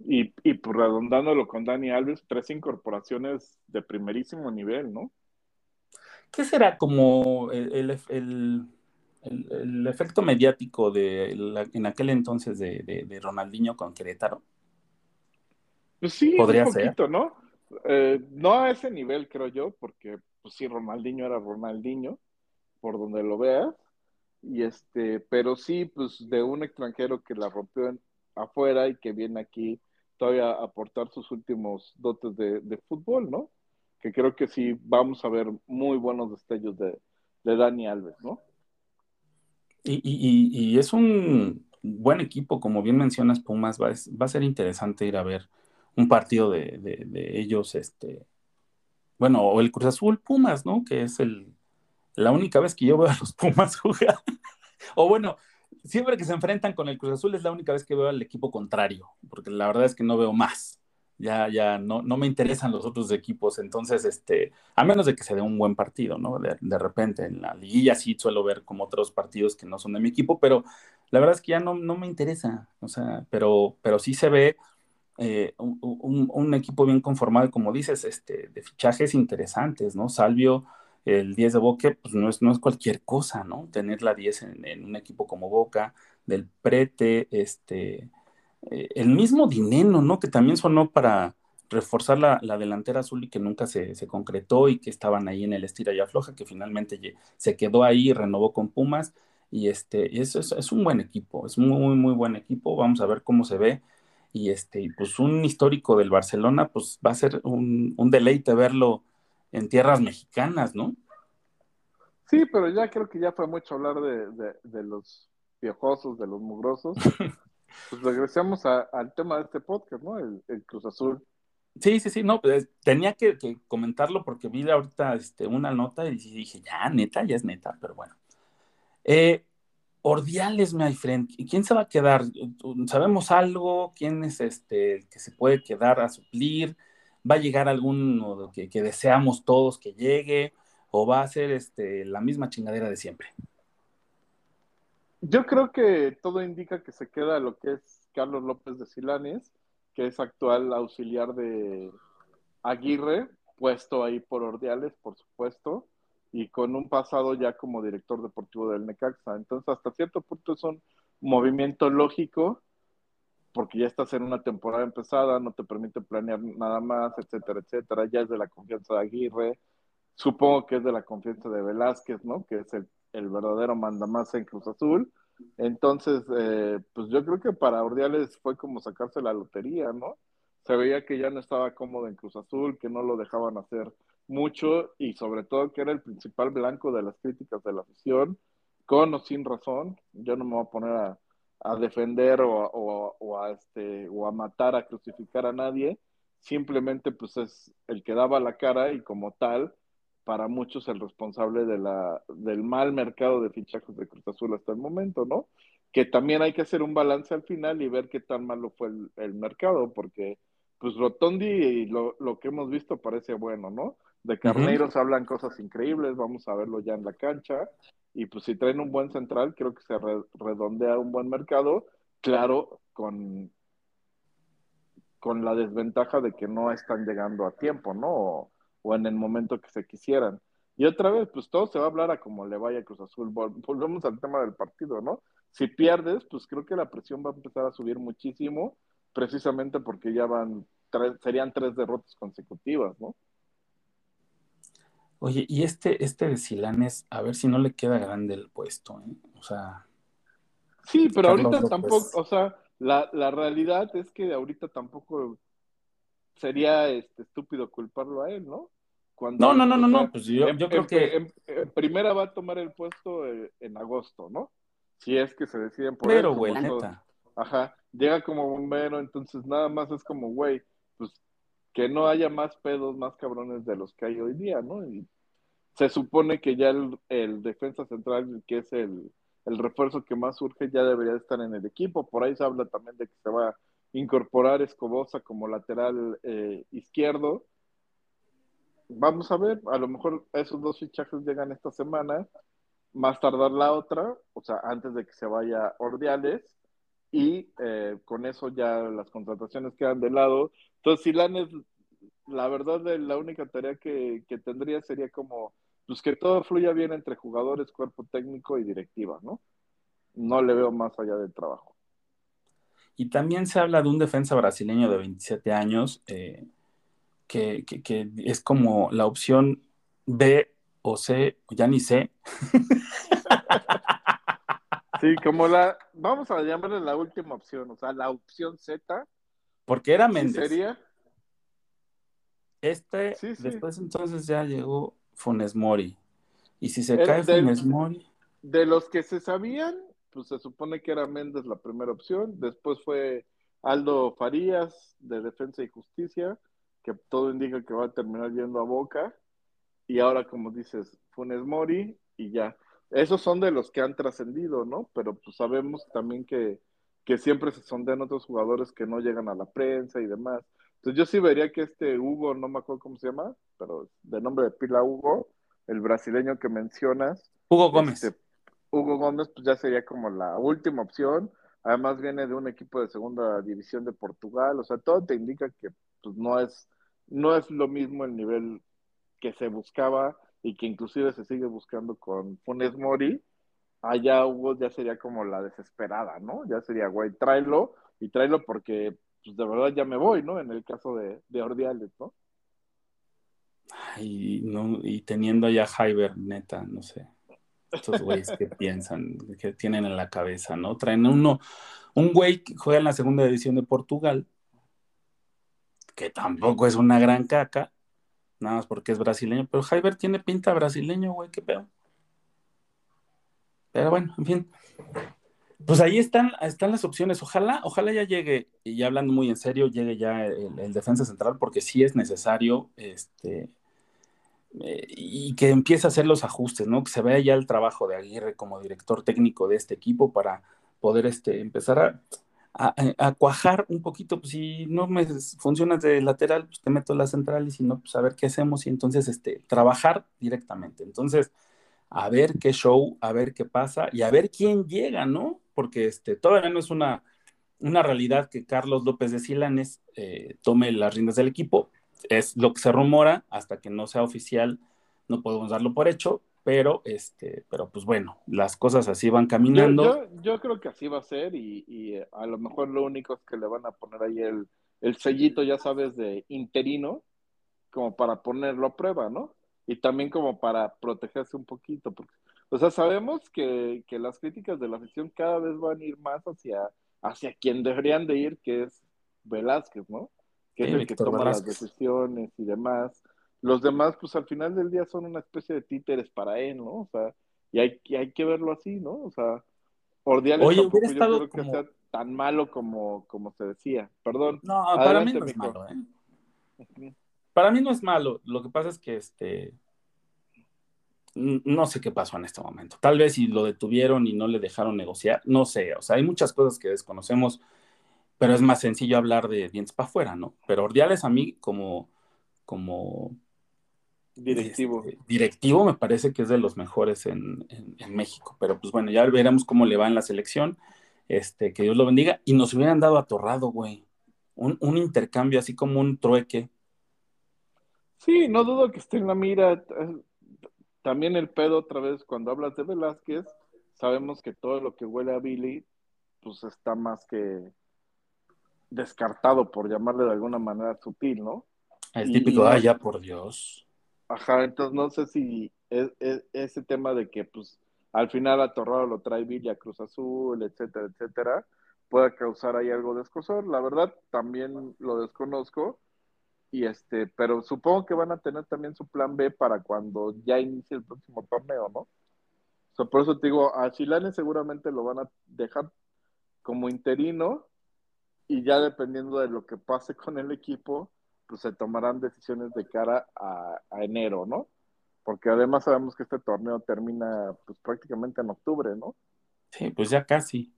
[SPEAKER 2] Y, y pues redondándolo con Dani Alves, tres incorporaciones de primerísimo nivel, ¿no?
[SPEAKER 1] ¿Qué será como el, el, el- el- efecto mediático de la- en aquel entonces de, de- de Ronaldinho con Querétaro?
[SPEAKER 2] Pues sí,
[SPEAKER 1] Podría
[SPEAKER 2] un
[SPEAKER 1] ser.
[SPEAKER 2] poquito, ¿no? Eh, no a ese nivel, creo yo, porque pues sí, Ronaldinho era Ronaldinho, por donde lo veas. Y este, pero sí, pues de un extranjero que la rompió en- afuera y que viene aquí todavía a aportar sus últimos dotes de, de fútbol, ¿no? Que creo que sí vamos a ver muy buenos destellos de, de Dani Alves, ¿no?
[SPEAKER 1] Y, y- es un buen equipo, como bien mencionas, Pumas, va, va a ser interesante ir a ver un partido de- de ellos, este, bueno, o el Cruz Azul Pumas, ¿no? Que es el, la única vez que yo veo a los Pumas *laughs* jugar. O bueno, siempre que se enfrentan con el Cruz Azul es la única vez que veo al equipo contrario, porque la verdad es que no veo más. Ya, ya no, no me interesan los otros equipos, entonces, este, a menos de que se dé un buen partido, ¿no? De, repente en la liguilla sí suelo ver como otros partidos que no son de mi equipo, pero la verdad es que ya no, no me interesa, o sea, pero, pero sí se ve eh, un, un- un equipo bien conformado, como dices, este, de fichajes interesantes, ¿no? Salvio, el 10 de Boca, pues no es, no es cualquier cosa, ¿no? Tener la 10 en, un equipo como Boca, del Prete, este, eh, el mismo Dineno, ¿no? Que también sonó para reforzar la, la delantera azul y que nunca se, se concretó y que estaban ahí en el estira y afloja, que finalmente se quedó ahí renovó con Pumas. Y este, es, es un buen equipo, es muy, muy buen equipo. Vamos a ver cómo se ve. Y este, pues un histórico del Barcelona, pues va a ser un, un deleite verlo en tierras mexicanas, ¿no?
[SPEAKER 2] Sí, pero ya creo que ya fue mucho hablar de, de- de los piojosos, de los mugrosos. *laughs* Pues regresemos a- al tema de este podcast, ¿no? El, el Cruz Azul.
[SPEAKER 1] Sí, sí, sí, no, pues, tenía que, que comentarlo porque vi ahorita este, una nota y dije, ya, neta, ya es neta, pero bueno. Eh, Ordiales, my friend, ¿quién se va a quedar? ¿Sabemos algo? ¿Quién es este el que se puede quedar a suplir? ¿Va a llegar alguno que, que deseamos todos que llegue? ¿O va a ser este, la misma chingadera de siempre?
[SPEAKER 2] Yo creo que todo indica que se queda lo que es Carlos López de Silanes, que es actual auxiliar de Aguirre, puesto ahí por Ordiales, por supuesto, y con un pasado ya como director deportivo del Necaxa. Entonces, hasta cierto punto es un movimiento lógico, porque ya estás en una temporada empezada, no te permite planear nada más, etcétera, etcétera. Ya es de la confianza de Aguirre, supongo que es de la confianza de Velázquez, ¿no? Que es el, verdadero mandamás en Cruz Azul. Entonces, eh, pues yo creo que para Ordiales fue como sacarse la lotería, ¿no? Se veía que ya no estaba cómodo en Cruz Azul, que no lo dejaban hacer mucho y sobre todo que era el principal blanco de las críticas de la afición, con o sin razón. Yo no me voy a poner a, a defender o, a- o, o a este o a matar, a crucificar a nadie. Simplemente pues es el que daba la cara y como tal, para muchos el responsable de la, del mal mercado de fichajes de Cruz Azul hasta el momento, ¿no? Que también hay que hacer un balance al final y ver qué tan malo fue el, el mercado, porque pues Rotondi, lo, lo que hemos visto parece bueno, ¿no? De Carneros hablan cosas increíbles, vamos a verlo ya en la cancha. Y pues si traen un buen central, creo que se re- redondea un buen mercado, claro, con, con la desventaja de que no están llegando a tiempo, ¿no? O, o en el momento que se quisieran. Y otra vez, pues todo se va a hablar a como le vaya Cruz Azul. Vol- Volvemos al tema del partido, ¿no? Si pierdes, pues creo que la presión va a empezar a subir muchísimo, precisamente porque ya van, tres, serían tres derrotas consecutivas, ¿no?
[SPEAKER 1] Oye, y este, este de Silanes, a ver si no le queda grande el puesto, ¿eh? O sea,
[SPEAKER 2] Sí, pero
[SPEAKER 1] Carlos
[SPEAKER 2] ahorita
[SPEAKER 1] López.
[SPEAKER 2] tampoco, o sea, la, la realidad es que ahorita tampoco sería este, estúpido culparlo a él, ¿no? Cuando,
[SPEAKER 1] no, no, no, no,
[SPEAKER 2] sea,
[SPEAKER 1] no, pues yo,
[SPEAKER 2] en,
[SPEAKER 1] yo creo
[SPEAKER 2] en-
[SPEAKER 1] que,
[SPEAKER 2] en- en primera va a tomar el puesto eh, en agosto, ¿no? Si es que se deciden por
[SPEAKER 1] pero,
[SPEAKER 2] él,
[SPEAKER 1] güey, neta.
[SPEAKER 2] Ajá, llega como bombero, entonces nada más es como, güey, pues que no haya más pedos más cabrones de los que hay hoy día, ¿no? Y se supone que ya el, defensa central, que es el, el refuerzo que más surge, ya debería estar en el equipo. Por ahí se habla también de que se va a incorporar Escobosa como lateral eh, izquierdo. Vamos a ver, a lo mejor esos dos fichajes llegan esta semana, más tardar la otra, o sea, antes de que se vaya Ordiales, y eh, con eso ya las contrataciones quedan de lado. Entonces, Silanes, la verdad, la única tarea que, que tendría sería como, pues que todo fluya bien entre jugadores, cuerpo técnico y directiva, ¿no? No le veo más allá del trabajo.
[SPEAKER 1] Y también se habla de un defensa brasileño de 27 años, eh, que, que- que es como la opción B o C, ya ni sé,
[SPEAKER 2] Sí, como la, vamos a llamarle la última opción, o sea, la opción Z,
[SPEAKER 1] porque era Méndez.
[SPEAKER 2] sería,
[SPEAKER 1] Este,
[SPEAKER 2] Sí, sí.
[SPEAKER 1] después entonces ya llegó Funes Mori. Y si se
[SPEAKER 2] El
[SPEAKER 1] cae
[SPEAKER 2] del-
[SPEAKER 1] Funes Mori,
[SPEAKER 2] de los que se sabían, pues se supone que era Méndez la primera opción, después fue Aldo Farías de Defensa y Justicia, que todo indica que va a terminar yendo a Boca, y ahora como dices, Funes Mori y ya. Esos son de los que han trascendido, ¿no? Pero pues sabemos también que, que siempre se sondean otros jugadores que no llegan a la prensa y demás. Entonces yo sí vería que este Hugo, no me acuerdo cómo se llama, pero de nombre de pila Hugo, el brasileño que mencionas,
[SPEAKER 1] Hugo Gómez.
[SPEAKER 2] este, Hugo Gómez, pues ya sería como la última opción. Además viene de un equipo de segunda división de Portugal. O sea, todo te indica que pues no es, no es lo mismo el nivel que se buscaba y que inclusive se sigue buscando con Funes Mori. Allá Hugo ya sería como la desesperada, ¿no? Ya sería, güey, tráelo y tráelo porque pues de verdad ya me voy, ¿no? En el caso de, de Ordiales, ¿no?
[SPEAKER 1] Y, no, y teniendo allá Hyber, neta, no sé. Estos güeyes que piensan, que tienen en la cabeza, ¿no? Traen uno, un güey que juega en la segunda división de Portugal, que tampoco es una gran caca, nada más porque es brasileño, pero Hyber tiene pinta brasileño, güey, qué pedo. Pero bueno, en fin. Pues ahí están, están las opciones. Ojalá, ojalá ya llegue, y hablando muy en serio, llegue ya el, defensa central, porque sí es necesario, este, eh, y que empiece a hacer los ajustes, ¿no? Que se vea ya el trabajo de Aguirre como director técnico de este equipo para poder este, empezar a, cuajar un poquito. Pues si no me funcionas de lateral, pues te meto la central y si no, pues a ver qué hacemos y entonces este, trabajar directamente. Entonces, a ver qué show, a ver qué pasa y a ver quién llega, ¿no? Porque este, todavía no es una, una realidad que Carlos López de Silanes eh, tome las riendas del equipo. Es lo que se rumora, hasta que no sea oficial, no podemos darlo por hecho, pero, este, pero pues bueno, las cosas así van caminando.
[SPEAKER 2] yo, yo creo que así va a ser y, y eh, a lo mejor lo único es que le van a poner ahí el, el sellito, ya sabes, de interino, como para ponerlo a prueba, ¿no? Y también como para protegerse un poquito, porque, o sea, sabemos que, que las críticas de la afición cada vez van a ir más hacia, hacia quien deberían de ir, que es Velázquez, ¿no? Que
[SPEAKER 1] Sí,
[SPEAKER 2] es el que
[SPEAKER 1] Víctor
[SPEAKER 2] toma las
[SPEAKER 1] Velázquez.
[SPEAKER 2] decisiones y demás. Los demás, pues al final del día son una especie de títeres para él, ¿no? O sea, y hay, y hay que verlo así, ¿no? O sea, Ordiales
[SPEAKER 1] Oye,
[SPEAKER 2] tampoco yo creo que
[SPEAKER 1] como-
[SPEAKER 2] sea tan malo como, como se decía. Perdón.
[SPEAKER 1] No, para mí
[SPEAKER 2] Adelante,
[SPEAKER 1] no es malo, ¿eh? Para mí no es malo. Lo que pasa es que este. No sé qué pasó en este momento. Tal vez si lo detuvieron y no le dejaron negociar, no sé. O sea, hay muchas cosas que desconocemos pero es más sencillo hablar de dientes para afuera, ¿no? Pero Ordiales a mí como, como
[SPEAKER 2] Directivo.
[SPEAKER 1] este, directivo me parece que es de los mejores en, en- en México, pero pues bueno, ya veremos cómo le va en la selección, este, que Dios lo bendiga, y nos hubieran dado atorrado, güey, un, un intercambio así como un trueque,
[SPEAKER 2] Sí, no dudo que esté en la mira. También el pedo otra vez, cuando hablas de Velázquez, sabemos que todo lo que huele a Billy, pues está más que descartado, por llamarle de alguna manera sutil, ¿no?
[SPEAKER 1] el típico,
[SPEAKER 2] y
[SPEAKER 1] ah, ya por Dios.
[SPEAKER 2] Ajá, entonces no sé si es, es- ese tema de que pues al final a Torrado lo trae Villa Cruz Azul, etcétera, etcétera, pueda causar ahí algo de escosor. La verdad, también lo desconozco. Y este, pero supongo que van a tener también su plan B para cuando ya inicie el próximo torneo, ¿no? O por eso te digo, a Chilane seguramente lo van a dejar como interino y ya dependiendo de lo que pase *laughs* con el equipo, pues se tomarán decisiones de cara a, a enero, ¿no? Porque además sabemos que este torneo termina pues prácticamente en octubre, ¿no?
[SPEAKER 1] Sí, pues ya casi.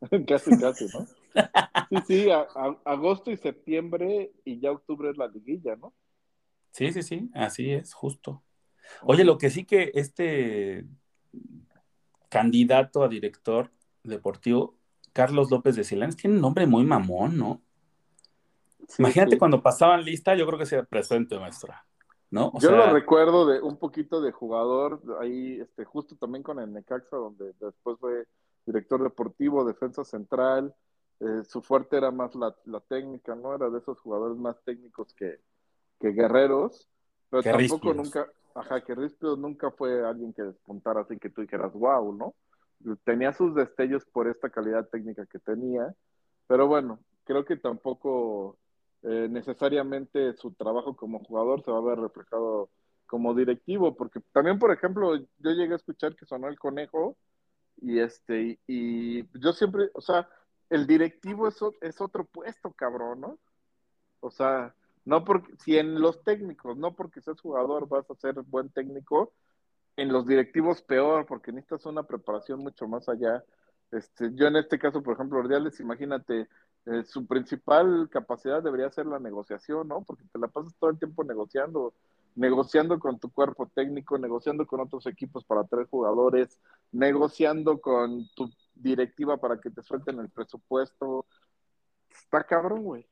[SPEAKER 1] *laughs*
[SPEAKER 2] casi, casi, ¿no? Sí, sí, a- a- agosto y septiembre y ya octubre es la liguilla, ¿no?
[SPEAKER 1] Sí, sí, sí, así es, justo. Oye, lo que sí que este candidato a director deportivo, Carlos López de Silán, tiene un nombre muy mamón, ¿no?
[SPEAKER 2] Sí,
[SPEAKER 1] Imagínate
[SPEAKER 2] sí.
[SPEAKER 1] cuando pasaban lista, yo creo que se presente, maestra, ¿no? O
[SPEAKER 2] Yo
[SPEAKER 1] sea,
[SPEAKER 2] lo recuerdo de un poquito de jugador, ahí, este, justo también con el Necaxa, donde después fue director deportivo, defensa central. eh, su fuerte era más la, la técnica, ¿no? Era de esos jugadores más técnicos que, que guerreros, pero
[SPEAKER 1] Que
[SPEAKER 2] tampoco
[SPEAKER 1] ríspidos.
[SPEAKER 2] nunca, ajá, que nunca fue alguien que despuntara así que tú dijeras, wow, ¿no? Tenía sus destellos por esta calidad técnica que tenía, pero bueno, creo que tampoco eh, necesariamente su trabajo como jugador se va a ver reflejado como directivo, porque también, por ejemplo, yo llegué a escuchar que sonó el conejo y este, y, yo siempre, o sea, el directivo es, es otro puesto, cabrón, ¿no? O sea, no porque, si en los técnicos, no porque seas jugador vas a ser buen técnico, en los directivos peor, porque necesitas una preparación mucho más allá. Este, yo en este caso, por ejemplo, Ordiales, imagínate, eh, su principal capacidad debería ser la negociación, ¿no? Porque te la pasas todo el tiempo negociando, negociando con tu cuerpo técnico, negociando con otros equipos para traer jugadores, negociando con tu directiva para que te suelten el presupuesto. Está cabrón, güey.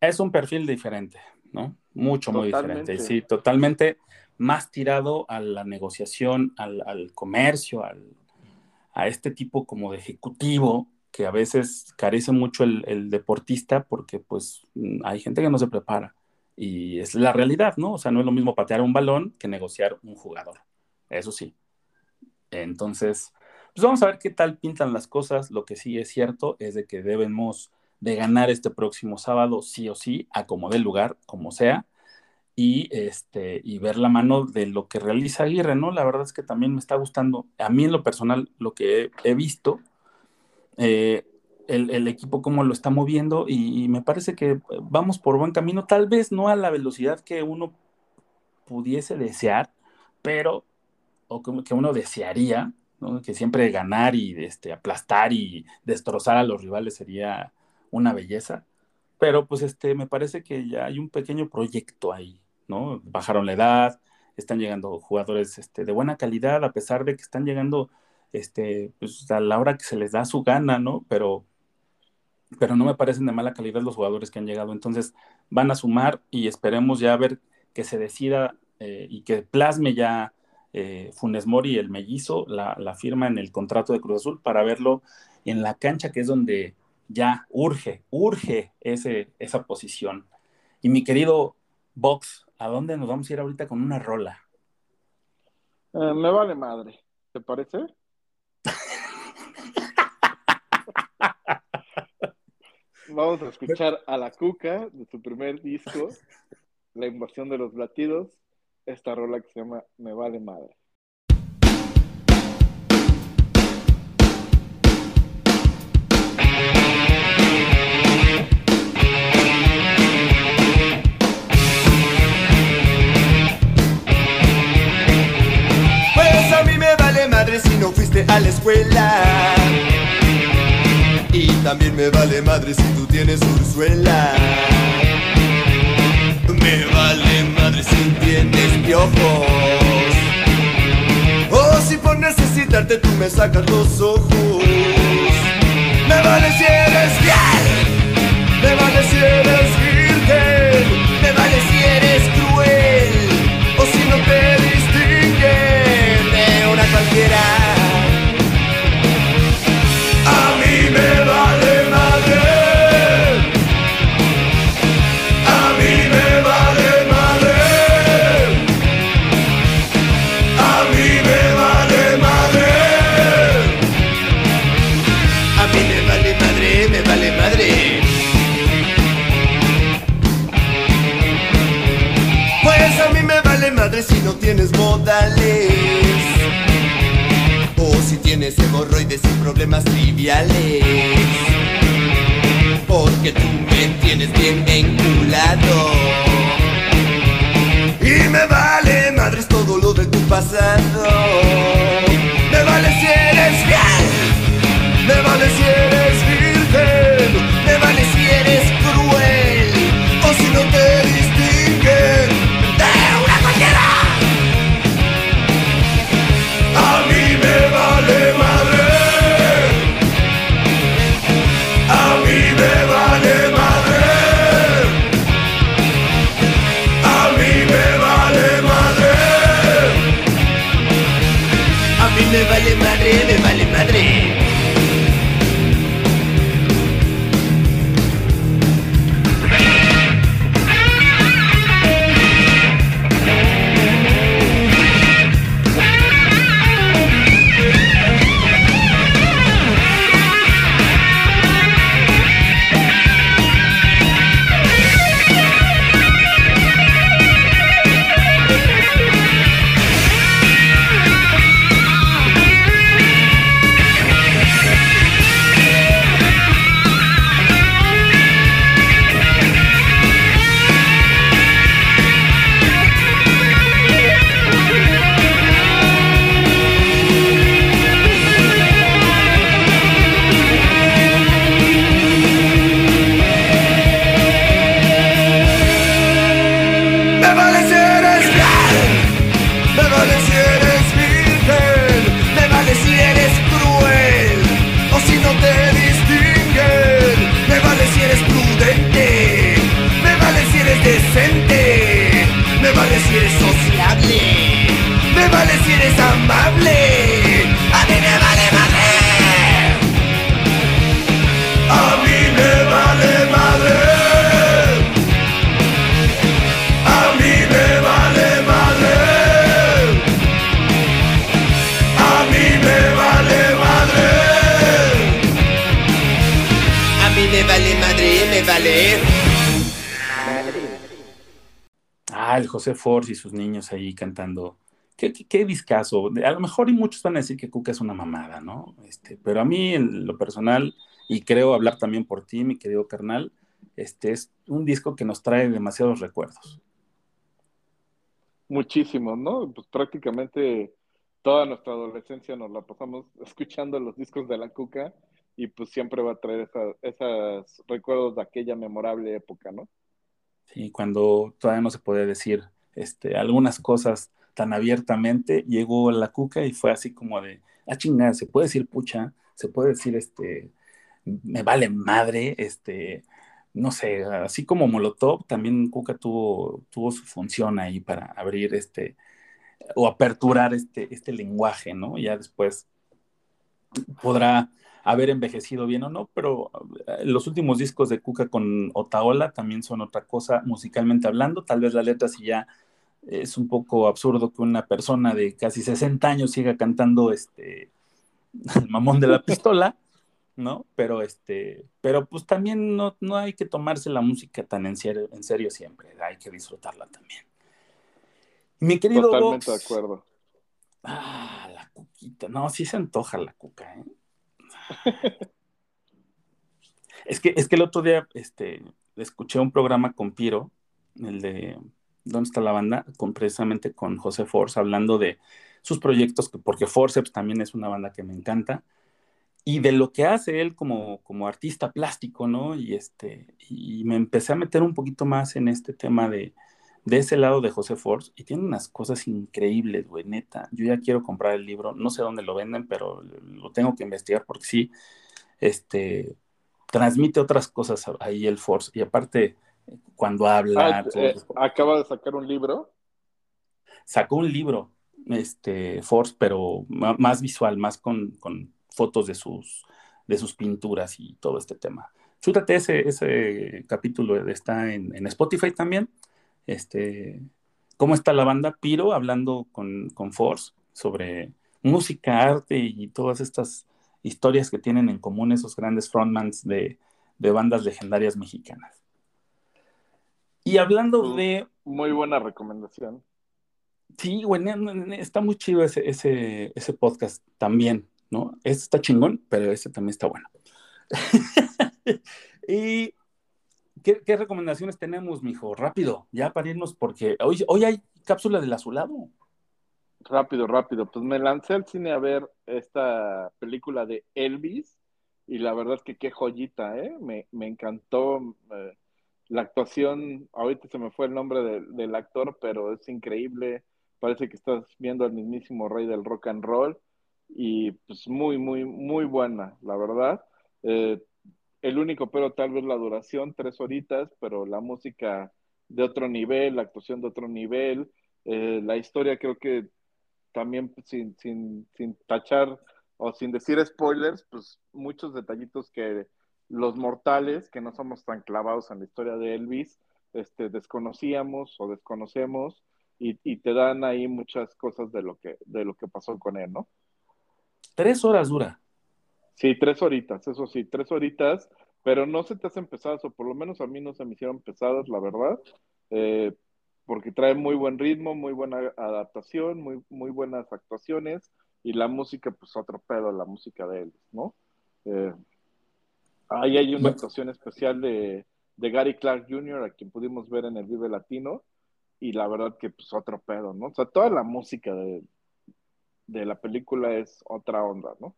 [SPEAKER 1] es un perfil diferente, ¿no? Mucho, muy diferente. Sí, totalmente más tirado a la negociación, al, al comercio, al, a este tipo como de ejecutivo que a veces carece mucho el, el deportista porque pues hay gente que no se prepara y es la realidad, ¿no? O sea, no es lo mismo patear un balón que negociar un jugador, eso sí. Entonces, pues vamos a ver qué tal pintan las cosas. Lo que sí es cierto es de que debemos de ganar este próximo sábado, sí o sí, a como dé lugar, como sea, y, este, y ver la mano de lo que realiza Aguirre, ¿no? La verdad es que también me está gustando, a mí en lo personal, lo que he, he visto, eh, el, el, equipo cómo lo está moviendo, y, y, me parece que vamos por buen camino, tal vez no a la velocidad que uno pudiese desear, pero, o que, que uno desearía, ¿no? que siempre ganar y este, aplastar y destrozar a los rivales sería una belleza, pero pues este, me parece que ya hay un pequeño proyecto ahí, ¿no? Bajaron la edad, están llegando jugadores este, de buena calidad, a pesar de que están llegando este, pues, a la hora que se les da su gana, ¿no? Pero, pero no me parecen de mala calidad los jugadores que han llegado, entonces van a sumar y esperemos ya ver que se decida eh, y que plasme ya eh, Funes Mori, el mellizo, la, firma en el contrato de Cruz Azul para verlo en la cancha, que es donde ya urge, urge ese, esa posición. Y mi querido Vox, ¿a dónde nos vamos a ir ahorita con una rola?
[SPEAKER 2] Eh, me vale madre, ¿te parece? Vamos a escuchar a la Cuca de su primer disco, *laughs* La invasión de los latidos, esta rola que se llama Me vale madre.
[SPEAKER 3] Pues a mí me vale madre si no fuiste a la escuela.
[SPEAKER 4] También me vale madre si tú tienes urzuela. Me vale madre si tienes piojos. O si por necesitarte tú me sacas los ojos. Me vale si eres fiel. Me vale si eres virgen.
[SPEAKER 1] Ah, el José Force y sus niños ahí cantando. Qué, qué, discazo. A lo mejor y muchos van a decir que Cuca es una mamada, ¿no? Este, pero a mí, en lo personal, y creo hablar también por ti, mi querido carnal, este es un disco que nos trae demasiados recuerdos.
[SPEAKER 2] Muchísimos, ¿no? Pues prácticamente toda nuestra adolescencia nos la pasamos *laughs* escuchando los discos de la Cuca y pues siempre va a traer esos recuerdos de aquella memorable época, ¿no?
[SPEAKER 1] Sí, cuando todavía no se podía decir este, algunas cosas tan abiertamente, llegó la cuca y fue así como de, ah, chingada, se puede decir pucha, se puede decir, este, me vale madre, este, no sé, así como Molotov, también Cuca tuvo, tuvo su función ahí para abrir este, o aperturar este, este lenguaje, ¿no? Ya después podrá haber envejecido bien o no, pero eh, los últimos discos de Cuca con Otaola también son otra cosa musicalmente hablando. Tal vez la letra sí ya es un poco absurdo que una persona de casi 60 años siga cantando este *laughs* el mamón de la pistola, ¿no? Pero este, pero pues también no, no hay que tomarse la música tan en serio, en serio siempre, hay que disfrutarla también. Mi querido
[SPEAKER 2] Totalmente
[SPEAKER 1] Vox,
[SPEAKER 2] de acuerdo.
[SPEAKER 1] Ah, la cuquita. No, sí se antoja la cuca, ¿eh? Es que, es que el otro día este, escuché un programa con Piro, el de ¿Dónde está la banda? Con, precisamente con José Force, hablando de sus proyectos, que- porque Forceps también es una banda que me encanta. y de lo que hace él como, como artista plástico, ¿no? Y, este, y me empecé a meter un poquito más en este tema de, de ese lado de José Force y tiene unas cosas increíbles, güey, neta. Yo ya quiero comprar el libro, no sé dónde lo venden, pero lo tengo que investigar porque sí, este, transmite otras cosas ahí el Force. Y aparte, cuando habla,
[SPEAKER 2] Ah,
[SPEAKER 1] todo-
[SPEAKER 2] eh, acaba de sacar un libro.
[SPEAKER 1] sacó un libro, este, Force, pero más visual, más con, con fotos de sus, de sus pinturas y todo este tema. Chútate ese, ese capítulo, está en, en Spotify también. Este, ¿cómo está la banda? Piro hablando con, con Force sobre música, arte y todas estas historias que tienen en común esos grandes frontmans de, de bandas legendarias mexicanas. Y hablando de
[SPEAKER 2] Muy buena recomendación.
[SPEAKER 1] Sí, güey, está muy chido ese, ese, ese podcast también, ¿no? Este está chingón, pero este también está bueno. *laughs* ¿Y qué, recomendaciones tenemos, mijo? Rápido, ya para irnos, porque hoy, hoy hay cápsula del azulado.
[SPEAKER 2] Rápido, rápido. Pues me lancé al cine a ver esta película de Elvis y la verdad es que qué joyita, ¿eh? Me, me encantó eh, la actuación. Ahorita se me fue el nombre de- del actor, pero es increíble. Parece que estás viendo al mismísimo rey del rock and roll y pues muy, muy, muy buena, la verdad. Eh, el único pero tal vez la duración, tres horitas, pero la música de otro nivel, la actuación de otro nivel. Eh, la historia creo que también pues, sin, sin, sin tachar o sin decir spoilers, pues muchos detallitos que los mortales, que no somos tan clavados en la historia de Elvis, este, desconocíamos o desconocemos y, y te dan ahí muchas cosas de lo que, de lo que pasó con él, ¿no?
[SPEAKER 1] Tres horas dura.
[SPEAKER 2] Sí, tres horitas, eso sí, tres horitas, pero no se te hacen pesadas, o por lo menos a mí no se me hicieron pesadas, la verdad, eh, porque trae muy buen ritmo, muy buena adaptación, muy, muy buenas actuaciones, y la música, pues otro pedo, la música de Elvis, ¿no? Eh, ahí hay una actuación especial de, de Gary Clark Jr., a quien pudimos ver en el Vive Latino, y la verdad que pues otro pedo, ¿no? O sea, toda la música de, de la película es otra onda, ¿no?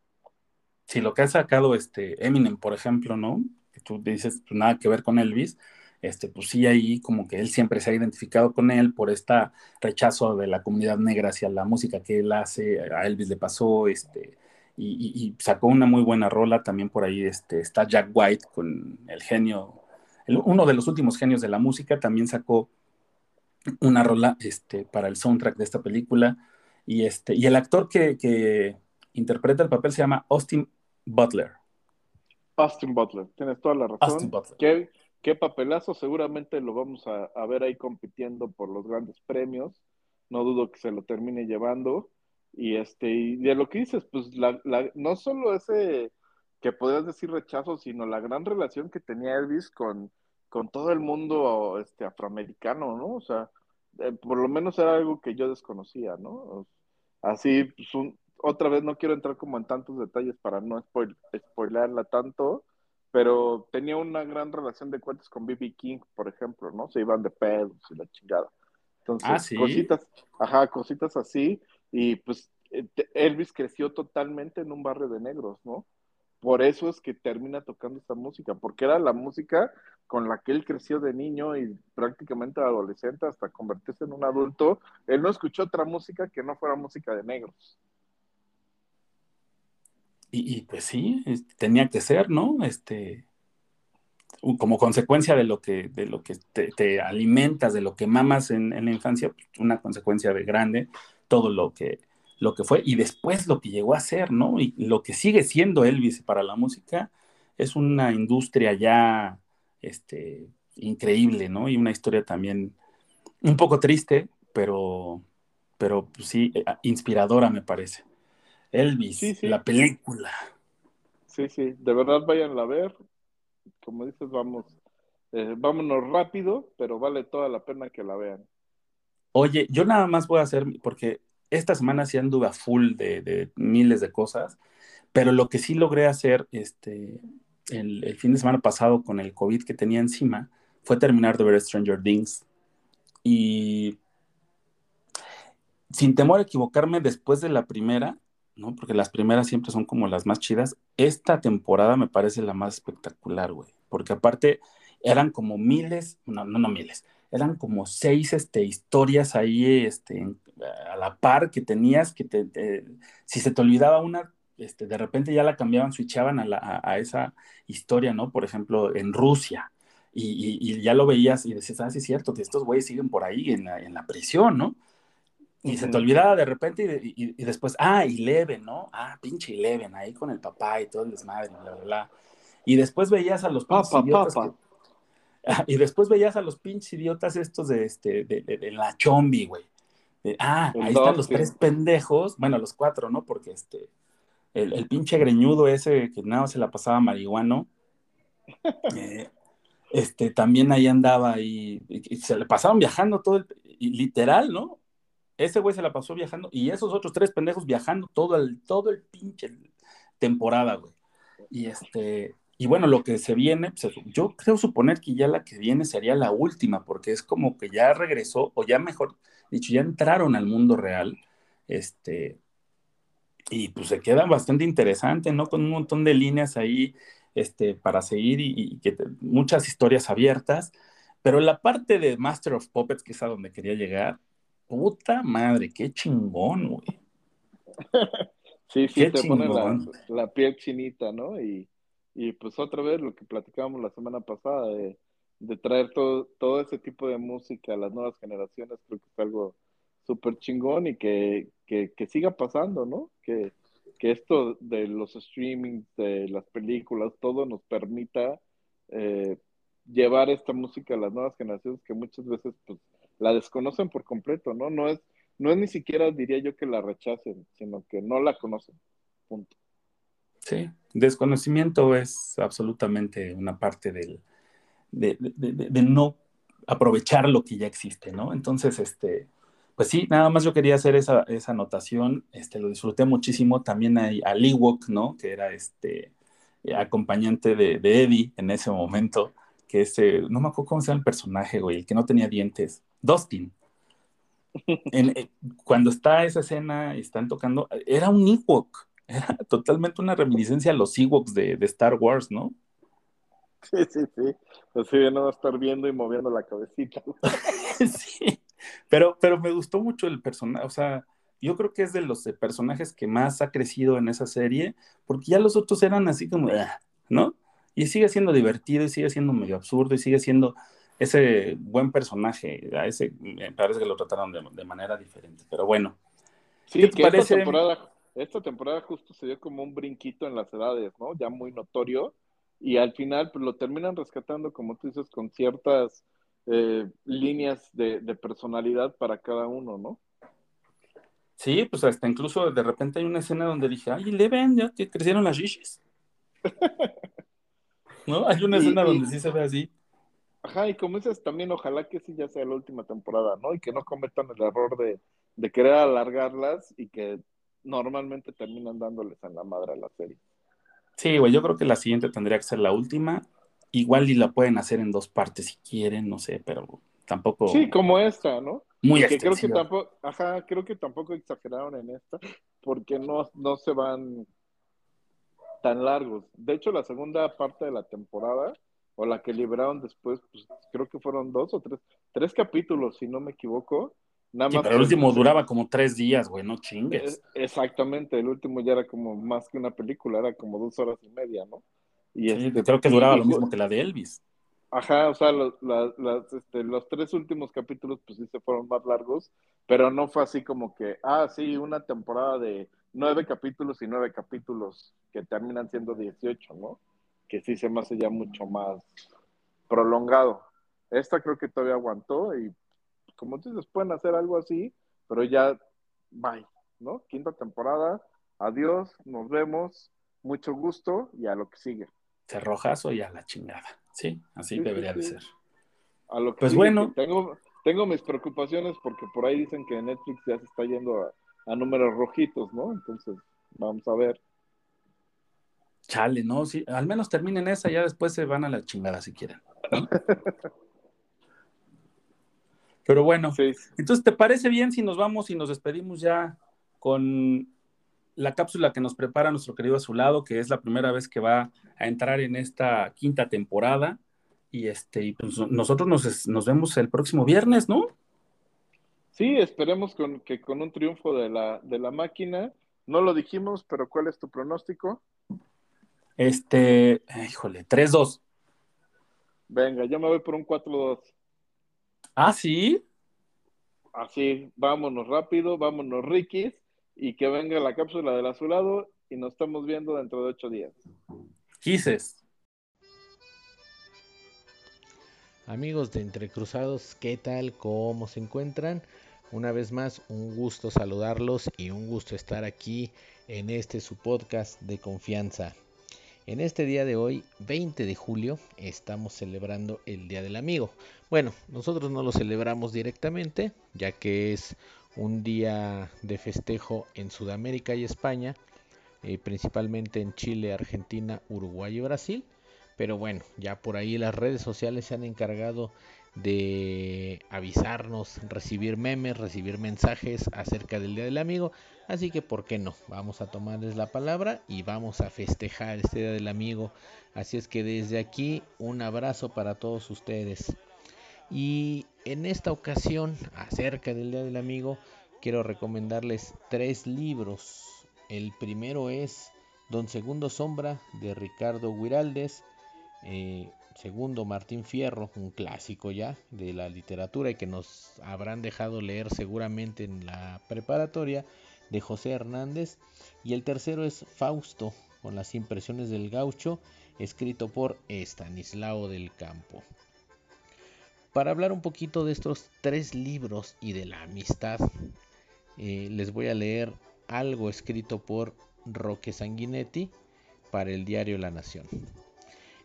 [SPEAKER 1] Si lo que ha sacado este Eminem, por ejemplo, ¿no? Que tú dices, pues nada que ver con Elvis, este, pues sí, ahí como que él siempre se ha identificado con él por este rechazo de la comunidad negra hacia la música que él hace, a Elvis le pasó, este, y, sacó una muy buena rola, también por ahí este, está Jack White con el genio, uno de los últimos genios de la música, también sacó una rola este, para el soundtrack de esta película, y, este, y el actor que, que interpreta el papel se llama Austin Butler.
[SPEAKER 2] Austin Butler, tienes toda la razón.
[SPEAKER 1] Austin Butler.
[SPEAKER 2] Qué, qué papelazo, seguramente lo vamos a, a ver ahí compitiendo por los grandes premios. No dudo que se lo termine llevando. Y este, y de lo que dices, pues la, la- no solo ese que podrías decir rechazo, sino la gran relación que tenía Elvis con, con todo el mundo este, afroamericano, ¿no? O sea, eh, por lo menos era algo que yo desconocía, ¿no? Así, pues un- otra vez no quiero entrar como en tantos detalles para no spoil, spoilearla tanto, pero tenía una gran relación de cuentas con B.B. King, por ejemplo, ¿no? Se iban de pedos y la chingada. Entonces,
[SPEAKER 1] Ah, ¿sí?
[SPEAKER 2] cositas, ajá, cositas así, y pues eh, Elvis creció totalmente en un barrio de negros, ¿no? Por eso es que termina tocando esta música, porque era la música con la que él creció de niño y prácticamente adolescente hasta convertirse en un adulto. Él no escuchó otra música que no fuera música de negros.
[SPEAKER 1] Y, y, pues sí, tenía que ser, ¿no? Este, como consecuencia de lo que, de lo que te, alimentas, de lo que mamas en, la infancia, pues, una consecuencia de grande, todo lo que, lo que fue, y después lo que llegó a ser, ¿no? Y lo que sigue siendo Elvis para la música es una industria ya, este, increíble, ¿no? Y una historia también un poco triste, pero, pero pues, sí, eh, inspiradora me parece. Elvis,
[SPEAKER 2] Sí, sí.
[SPEAKER 1] la película.
[SPEAKER 2] Sí, sí, de verdad váyanla a ver. Como dices, vamos, eh, vámonos rápido, pero vale toda la pena que la vean.
[SPEAKER 1] Oye, yo nada más voy a hacer, porque esta semana sí anduve a full de, de miles de cosas, pero lo que sí logré hacer este, el, el fin de semana pasado con el COVID que tenía encima fue terminar de ver Stranger Things. Y sin temor a equivocarme, después de la primera, ¿no? Porque las primeras siempre son como las más chidas. Esta temporada me parece la más espectacular, güey. Porque aparte eran como miles, no, no, no miles, eran como seis este, historias ahí este, en- a la par que tenías, que te, si se te olvidaba una, este, de repente ya la cambiaban, switchaban a, la- a- esa historia, ¿no? Por ejemplo, en Rusia. Y, y- y ya lo veías y decías, ah, sí es cierto, que estos güeyes siguen por ahí en la, en la prisión, ¿no? Y se te olvidaba de repente y, y- y después, ah, Eleven, ¿no? Ah, pinche Eleven, ahí con el papá y todo el desmadre, bla, bla, bla. Y después veías a los Ah, *laughs* y después veías a los pinches idiotas estos de, este, de, de- de la chombi, güey. Ah,
[SPEAKER 2] El
[SPEAKER 1] ahí están los tres pendejos, bueno, los cuatro, ¿no? Porque este, el, el pinche greñudo ese que nada se la pasaba marihuano, *laughs* eh, este, también ahí andaba y, y- y se le pasaban viajando todo el, y literal, ¿no? Ese güey se la pasó viajando y esos otros tres pendejos viajando todo el, todo el pinche temporada, güey. Y este, y bueno, lo que se viene, pues, yo creo suponer que ya la que viene sería la última, porque es como que ya regresó, o ya mejor dicho, ya entraron al mundo real, este, y pues se queda bastante interesante, ¿no? Con un montón de líneas ahí, este, para seguir y, que muchas historias abiertas, pero la parte de Master of Puppets, que es a donde quería llegar, puta madre, qué chingón, güey. *laughs*
[SPEAKER 2] Sí, sí,
[SPEAKER 1] Qué
[SPEAKER 2] te pone la, la piel chinita, ¿no? Y, y pues otra vez lo que platicábamos la semana pasada de, de traer todo, todo ese tipo de música a las nuevas generaciones, creo que es algo súper chingón y que, que, que siga pasando, ¿no? Que, que esto de los streamings, de las películas, todo nos permita eh, llevar esta música a las nuevas generaciones que muchas veces pues la desconocen por completo, ¿no? No es, no es ni siquiera diría yo que la rechacen, sino que no la conocen. Punto.
[SPEAKER 1] Sí, desconocimiento es absolutamente una parte del, de, de- de- no aprovechar lo que ya existe, ¿no? Entonces, este, pues sí, nada más yo quería hacer esa, esa anotación, este, lo disfruté muchísimo, también hay a Ewok, ¿no? Que era este acompañante de, Eddie en ese momento, que ese, no me acuerdo cómo se llama el personaje, güey, el que no tenía dientes, Dustin. En- eh, cuando está esa escena y están tocando, era un Ewok, era totalmente una reminiscencia a los Ewoks de, de Star Wars, ¿no?
[SPEAKER 2] Sí, sí, sí. Así de no estar viendo y moviendo la cabecita. *laughs*
[SPEAKER 1] Sí, pero, pero me gustó mucho el personaje, o sea, yo creo que es de los eh, personajes que más ha crecido en esa serie, porque ya los otros eran así como, "Ah", ¿no? Y sigue siendo divertido y sigue siendo medio absurdo y sigue siendo ese buen personaje, a ese me parece que lo trataron de, de manera diferente, pero bueno,
[SPEAKER 2] Sí,
[SPEAKER 1] ¿Qué te
[SPEAKER 2] que
[SPEAKER 1] parece?
[SPEAKER 2] esta temporada, esta temporada justo se dio como un brinquito en las edades, ¿no? Ya muy notorio. Y al final, pues lo terminan rescatando, como tú dices, con ciertas eh, líneas de, de personalidad para cada uno, ¿no?
[SPEAKER 1] sí, pues hasta incluso de repente hay una escena donde dije, ay, Leven, ya te crecieron las shishis. *laughs* ¿No? Hay una escena
[SPEAKER 2] y-
[SPEAKER 1] donde sí se ve así.
[SPEAKER 2] Ajá, y como dices, también ojalá que sí ya sea la última temporada, ¿no? Y que no cometan el error de, de querer alargarlas y que normalmente terminan dándoles en la madre a la serie.
[SPEAKER 1] Sí, güey, yo creo que la siguiente tendría que ser la última. Igual y la pueden hacer en dos partes si quieren, no sé, pero tampoco
[SPEAKER 2] Sí, como esta, ¿no?
[SPEAKER 1] muy
[SPEAKER 2] que creo que
[SPEAKER 1] extensiva.
[SPEAKER 2] tampoco, ajá, creo que tampoco exageraron en esta, porque no, no se van tan largos. De hecho, la segunda parte de la temporada, o la que liberaron después, pues creo que fueron dos o tres, tres capítulos, si no me equivoco. Nada
[SPEAKER 1] Sí,
[SPEAKER 2] más
[SPEAKER 1] pero el
[SPEAKER 2] que-
[SPEAKER 1] último duraba como tres días, güey, no chingues.
[SPEAKER 2] Exactamente, el último ya era como más que una película, era como dos horas y media, ¿no? Y
[SPEAKER 1] Sí,
[SPEAKER 2] este,
[SPEAKER 1] creo que duraba lo mismo que la de Elvis.
[SPEAKER 2] Ajá, o sea, los, la- las, este, los tres últimos capítulos pues sí se fueron más largos, pero no fue así como que, ah, sí, una temporada de nueve capítulos y nueve capítulos que terminan siendo 18, ¿no? Que sí se me hace ya mucho más prolongado. Esta creo que todavía aguantó y como dices, pueden hacer algo así, pero ya, bye, ¿no? Quinta temporada, adiós, nos vemos, mucho gusto y a lo que sigue.
[SPEAKER 1] Cerrojazo y a la chingada. Sí, así
[SPEAKER 2] Sí, sí,
[SPEAKER 1] debería de
[SPEAKER 2] sí.
[SPEAKER 1] ser.
[SPEAKER 2] A lo que
[SPEAKER 1] Pues
[SPEAKER 2] sigue,
[SPEAKER 1] bueno.
[SPEAKER 2] que Tengo, tengo mis preocupaciones porque por ahí dicen que Netflix ya se está yendo a, a números rojitos, ¿no? Entonces, vamos a ver.
[SPEAKER 1] Chale, ¿no? Sí, al menos terminen esa, ya después se van a la chingada si quieren. ¿no? *laughs* Pero bueno,
[SPEAKER 2] Sí,
[SPEAKER 1] entonces, ¿te parece bien si nos vamos y nos despedimos ya con la cápsula que nos prepara nuestro querido Azulado, que es la primera vez que va a entrar en esta quinta temporada. Y este, pues nosotros nos, nos vemos el próximo viernes, ¿no?
[SPEAKER 2] Sí, esperemos con, que con un triunfo de la, de la máquina. No lo dijimos, pero ¿cuál es tu pronóstico?
[SPEAKER 1] Este, híjole, 3-2.
[SPEAKER 2] Venga, yo me voy por un 4-2.
[SPEAKER 1] Ah, sí.
[SPEAKER 2] Así, vámonos rápido, vámonos Rikis, y que venga la cápsula del azulado y nos estamos viendo dentro de ocho días.
[SPEAKER 1] Quises.
[SPEAKER 5] Amigos de Entre Cruzados, ¿qué tal? ¿Cómo se encuentran? Una vez más, un gusto saludarlos y un gusto estar aquí en este su podcast de confianza. En este día de hoy, 20 de julio, estamos celebrando el Día del Amigo. Bueno, nosotros no lo celebramos directamente, ya que es un día de festejo en Sudamérica y España, eh, principalmente en Chile, Argentina, Uruguay y Brasil. Pero bueno, ya por ahí las redes sociales se han encargado de avisarnos, recibir memes, recibir mensajes acerca del Día del Amigo. Así que, ¿por qué no? Vamos a tomarles la palabra y vamos a festejar este Día del Amigo. Así es que desde aquí un abrazo para todos ustedes. Y en esta ocasión, acerca del Día del Amigo, quiero recomendarles tres libros. El primero es Don Segundo Sombra de Ricardo Guiraldes. Eh, segundo, Martín Fierro, un clásico ya de la literatura y que nos habrán dejado leer seguramente en la preparatoria de José Hernández. Y el tercero es Fausto, con las impresiones del gaucho, escrito por Estanislao del Campo. Para hablar un poquito de estos tres libros y de la amistad, eh, les voy a leer algo escrito por Roque Sanguinetti para el diario La Nación.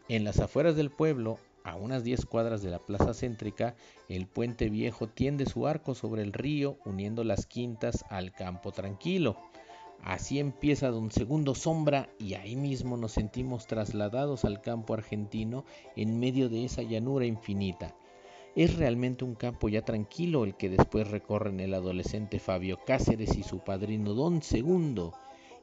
[SPEAKER 5] En las afueras del pueblo, a unas 10 cuadras de la plaza céntrica, el puente viejo tiende su arco sobre el río, uniendo las quintas al campo tranquilo. Así empieza Don Segundo Sombra y ahí mismo nos sentimos trasladados al campo argentino en medio de esa llanura infinita. Es realmente un campo ya tranquilo el que después recorren el adolescente Fabio Cáceres y su padrino Don Segundo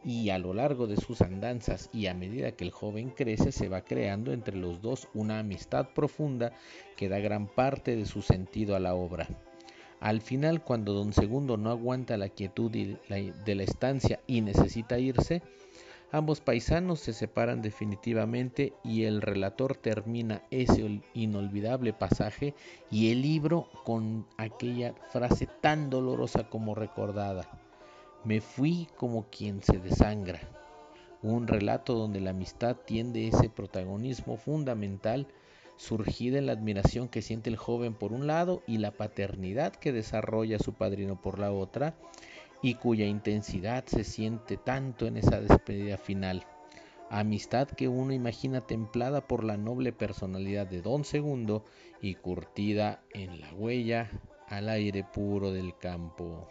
[SPEAKER 5] y a lo largo de sus andanzas y a medida que el joven crece se va creando entre los dos una amistad profunda que da gran parte de su sentido a la obra. Al final, cuando don Segundo no aguanta la quietud de la estancia y necesita irse, ambos paisanos se separan definitivamente y el relator termina ese inolvidable pasaje y el libro con aquella frase tan dolorosa como recordada. Me fui como quien se desangra. Un relato donde la amistad tiende ese protagonismo fundamental surgida en la admiración que siente el joven por un lado y la paternidad que desarrolla su padrino por la otra, y cuya intensidad se siente tanto en esa despedida final. Amistad que uno imagina templada por la noble personalidad de Don Segundo y curtida en la huella al aire puro del campo.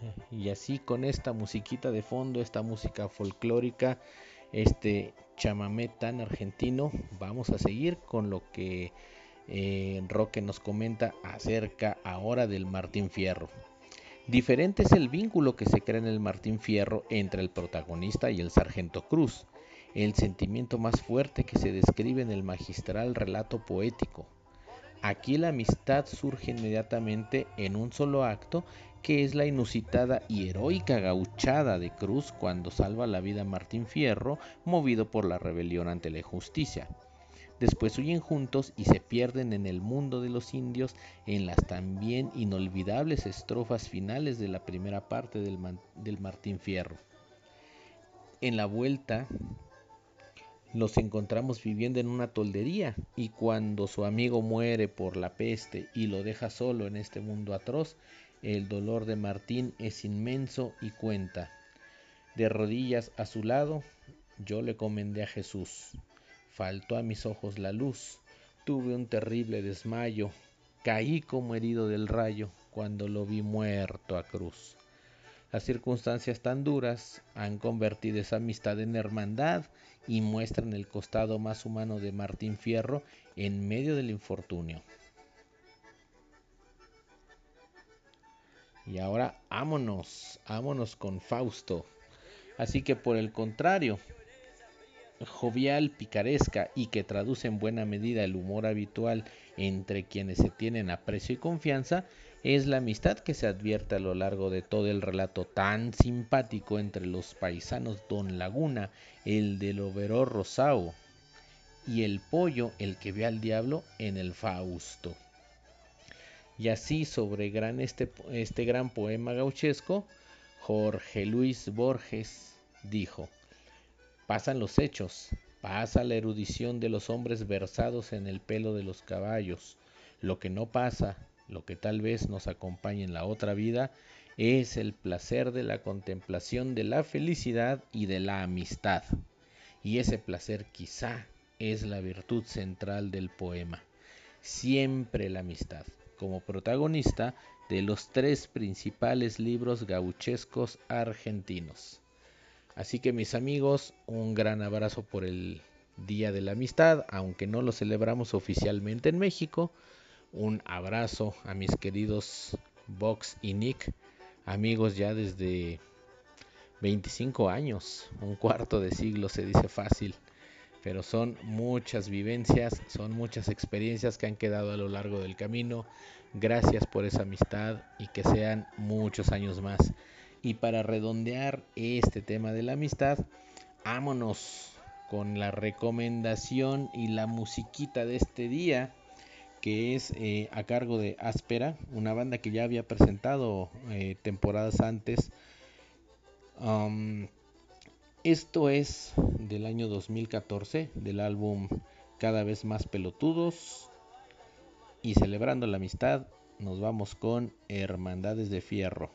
[SPEAKER 5] *laughs* y así con esta musiquita de fondo, esta música folclórica, este chamamé tan argentino, vamos a seguir con lo que eh, Roque nos comenta acerca ahora del Martín Fierro. Diferente es el vínculo que se crea en el Martín Fierro entre el protagonista y el sargento Cruz, el sentimiento más fuerte que se describe en el magistral relato poético. Aquí la amistad surge inmediatamente en un solo acto que es la inusitada y heroica gauchada de Cruz cuando salva la vida a Martín Fierro, movido por la rebelión ante la injusticia. Después huyen juntos y se pierden en el mundo de los indios en las también inolvidables estrofas finales de la primera parte del, del Martín Fierro. En la vuelta los encontramos viviendo en una toldería y cuando su amigo muere por la peste y lo deja solo en este mundo atroz, el dolor de Martín es inmenso y cuenta. De rodillas a su lado, yo le comendé a Jesús. Faltó a mis ojos la luz, tuve un terrible desmayo, caí como herido del rayo cuando lo vi muerto a cruz. Las circunstancias tan duras han convertido esa amistad en hermandad y muestran el costado más humano de Martín Fierro en medio del infortunio. Y ahora ámonos, ámonos con Fausto. Así que por el contrario, jovial, picaresca y que traduce en buena medida el humor habitual entre quienes se tienen aprecio y confianza, es la amistad que se advierte a lo largo de todo el relato tan simpático entre los paisanos Don Laguna, el del overó Rosao, y el pollo, el que ve al diablo en el Fausto. Y así sobre gran este, este gran poema gauchesco, Jorge Luis Borges dijo, pasan los hechos, pasa la erudición de los hombres versados en el pelo de los caballos, lo que no pasa, lo que tal vez nos acompañe en la otra vida, es el placer de la contemplación de la felicidad y de la amistad. Y ese placer quizá es la virtud central del poema. Siempre la amistad, como protagonista de los tres principales libros gauchescos argentinos. Así que mis amigos, un gran abrazo por el Día de la Amistad, aunque no lo celebramos oficialmente en México. Un abrazo a mis queridos Vox y Nick, amigos ya desde 25 años, un cuarto de siglo se dice fácil, pero son muchas vivencias, son muchas experiencias que han quedado a lo largo del camino. Gracias por esa amistad y que sean muchos años más. Y para redondear este tema de la amistad, vámonos con la recomendación y la musiquita de este día, que es eh, a cargo de Áspera, una banda que ya había presentado eh, temporadas antes. Um, esto es del año 2014, del álbum Cada vez más pelotudos. Y celebrando la amistad, nos vamos con Hermandades de Fierro.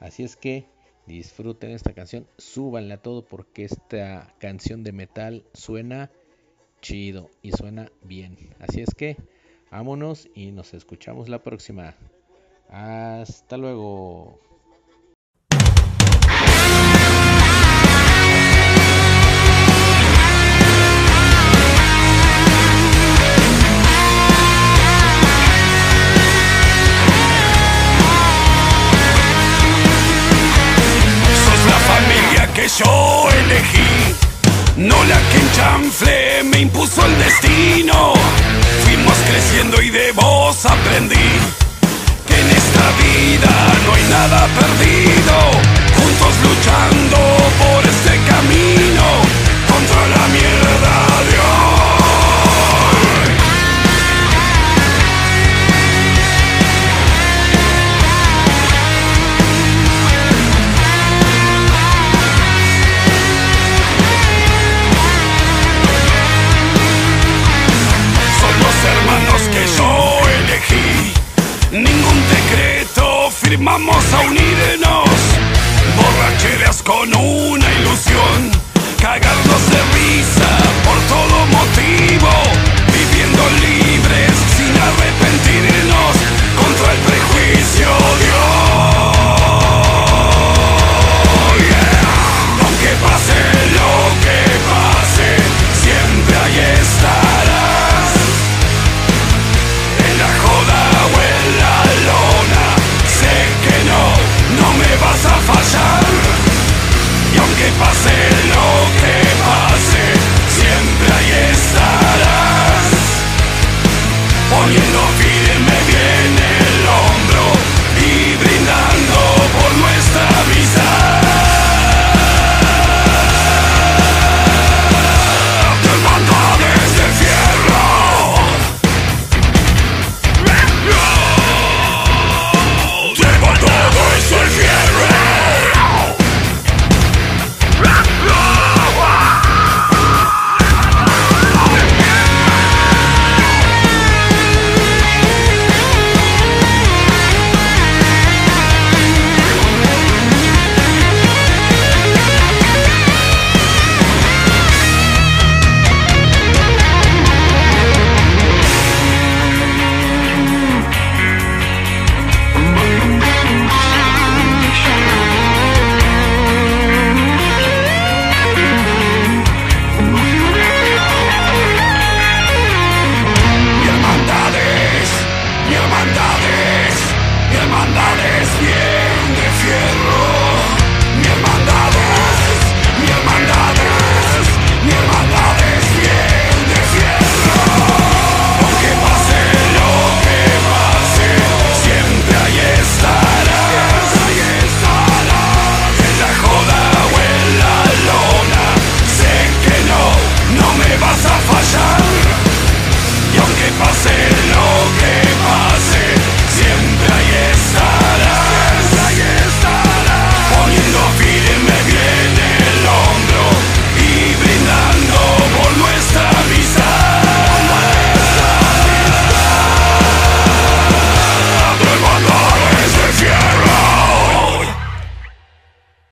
[SPEAKER 5] Así es que disfruten esta canción, súbanle a todo porque esta canción de metal suena chido y suena bien. Así es que vámonos y nos escuchamos la próxima. Hasta luego.
[SPEAKER 4] Yo elegí, no la que en chanfle me impuso el destino. Fuimos creciendo y de vos aprendí que en esta vida no hay nada perdido. Juntos luchando por este camino contra la mierda firmamos a unirnos. Borracheras con una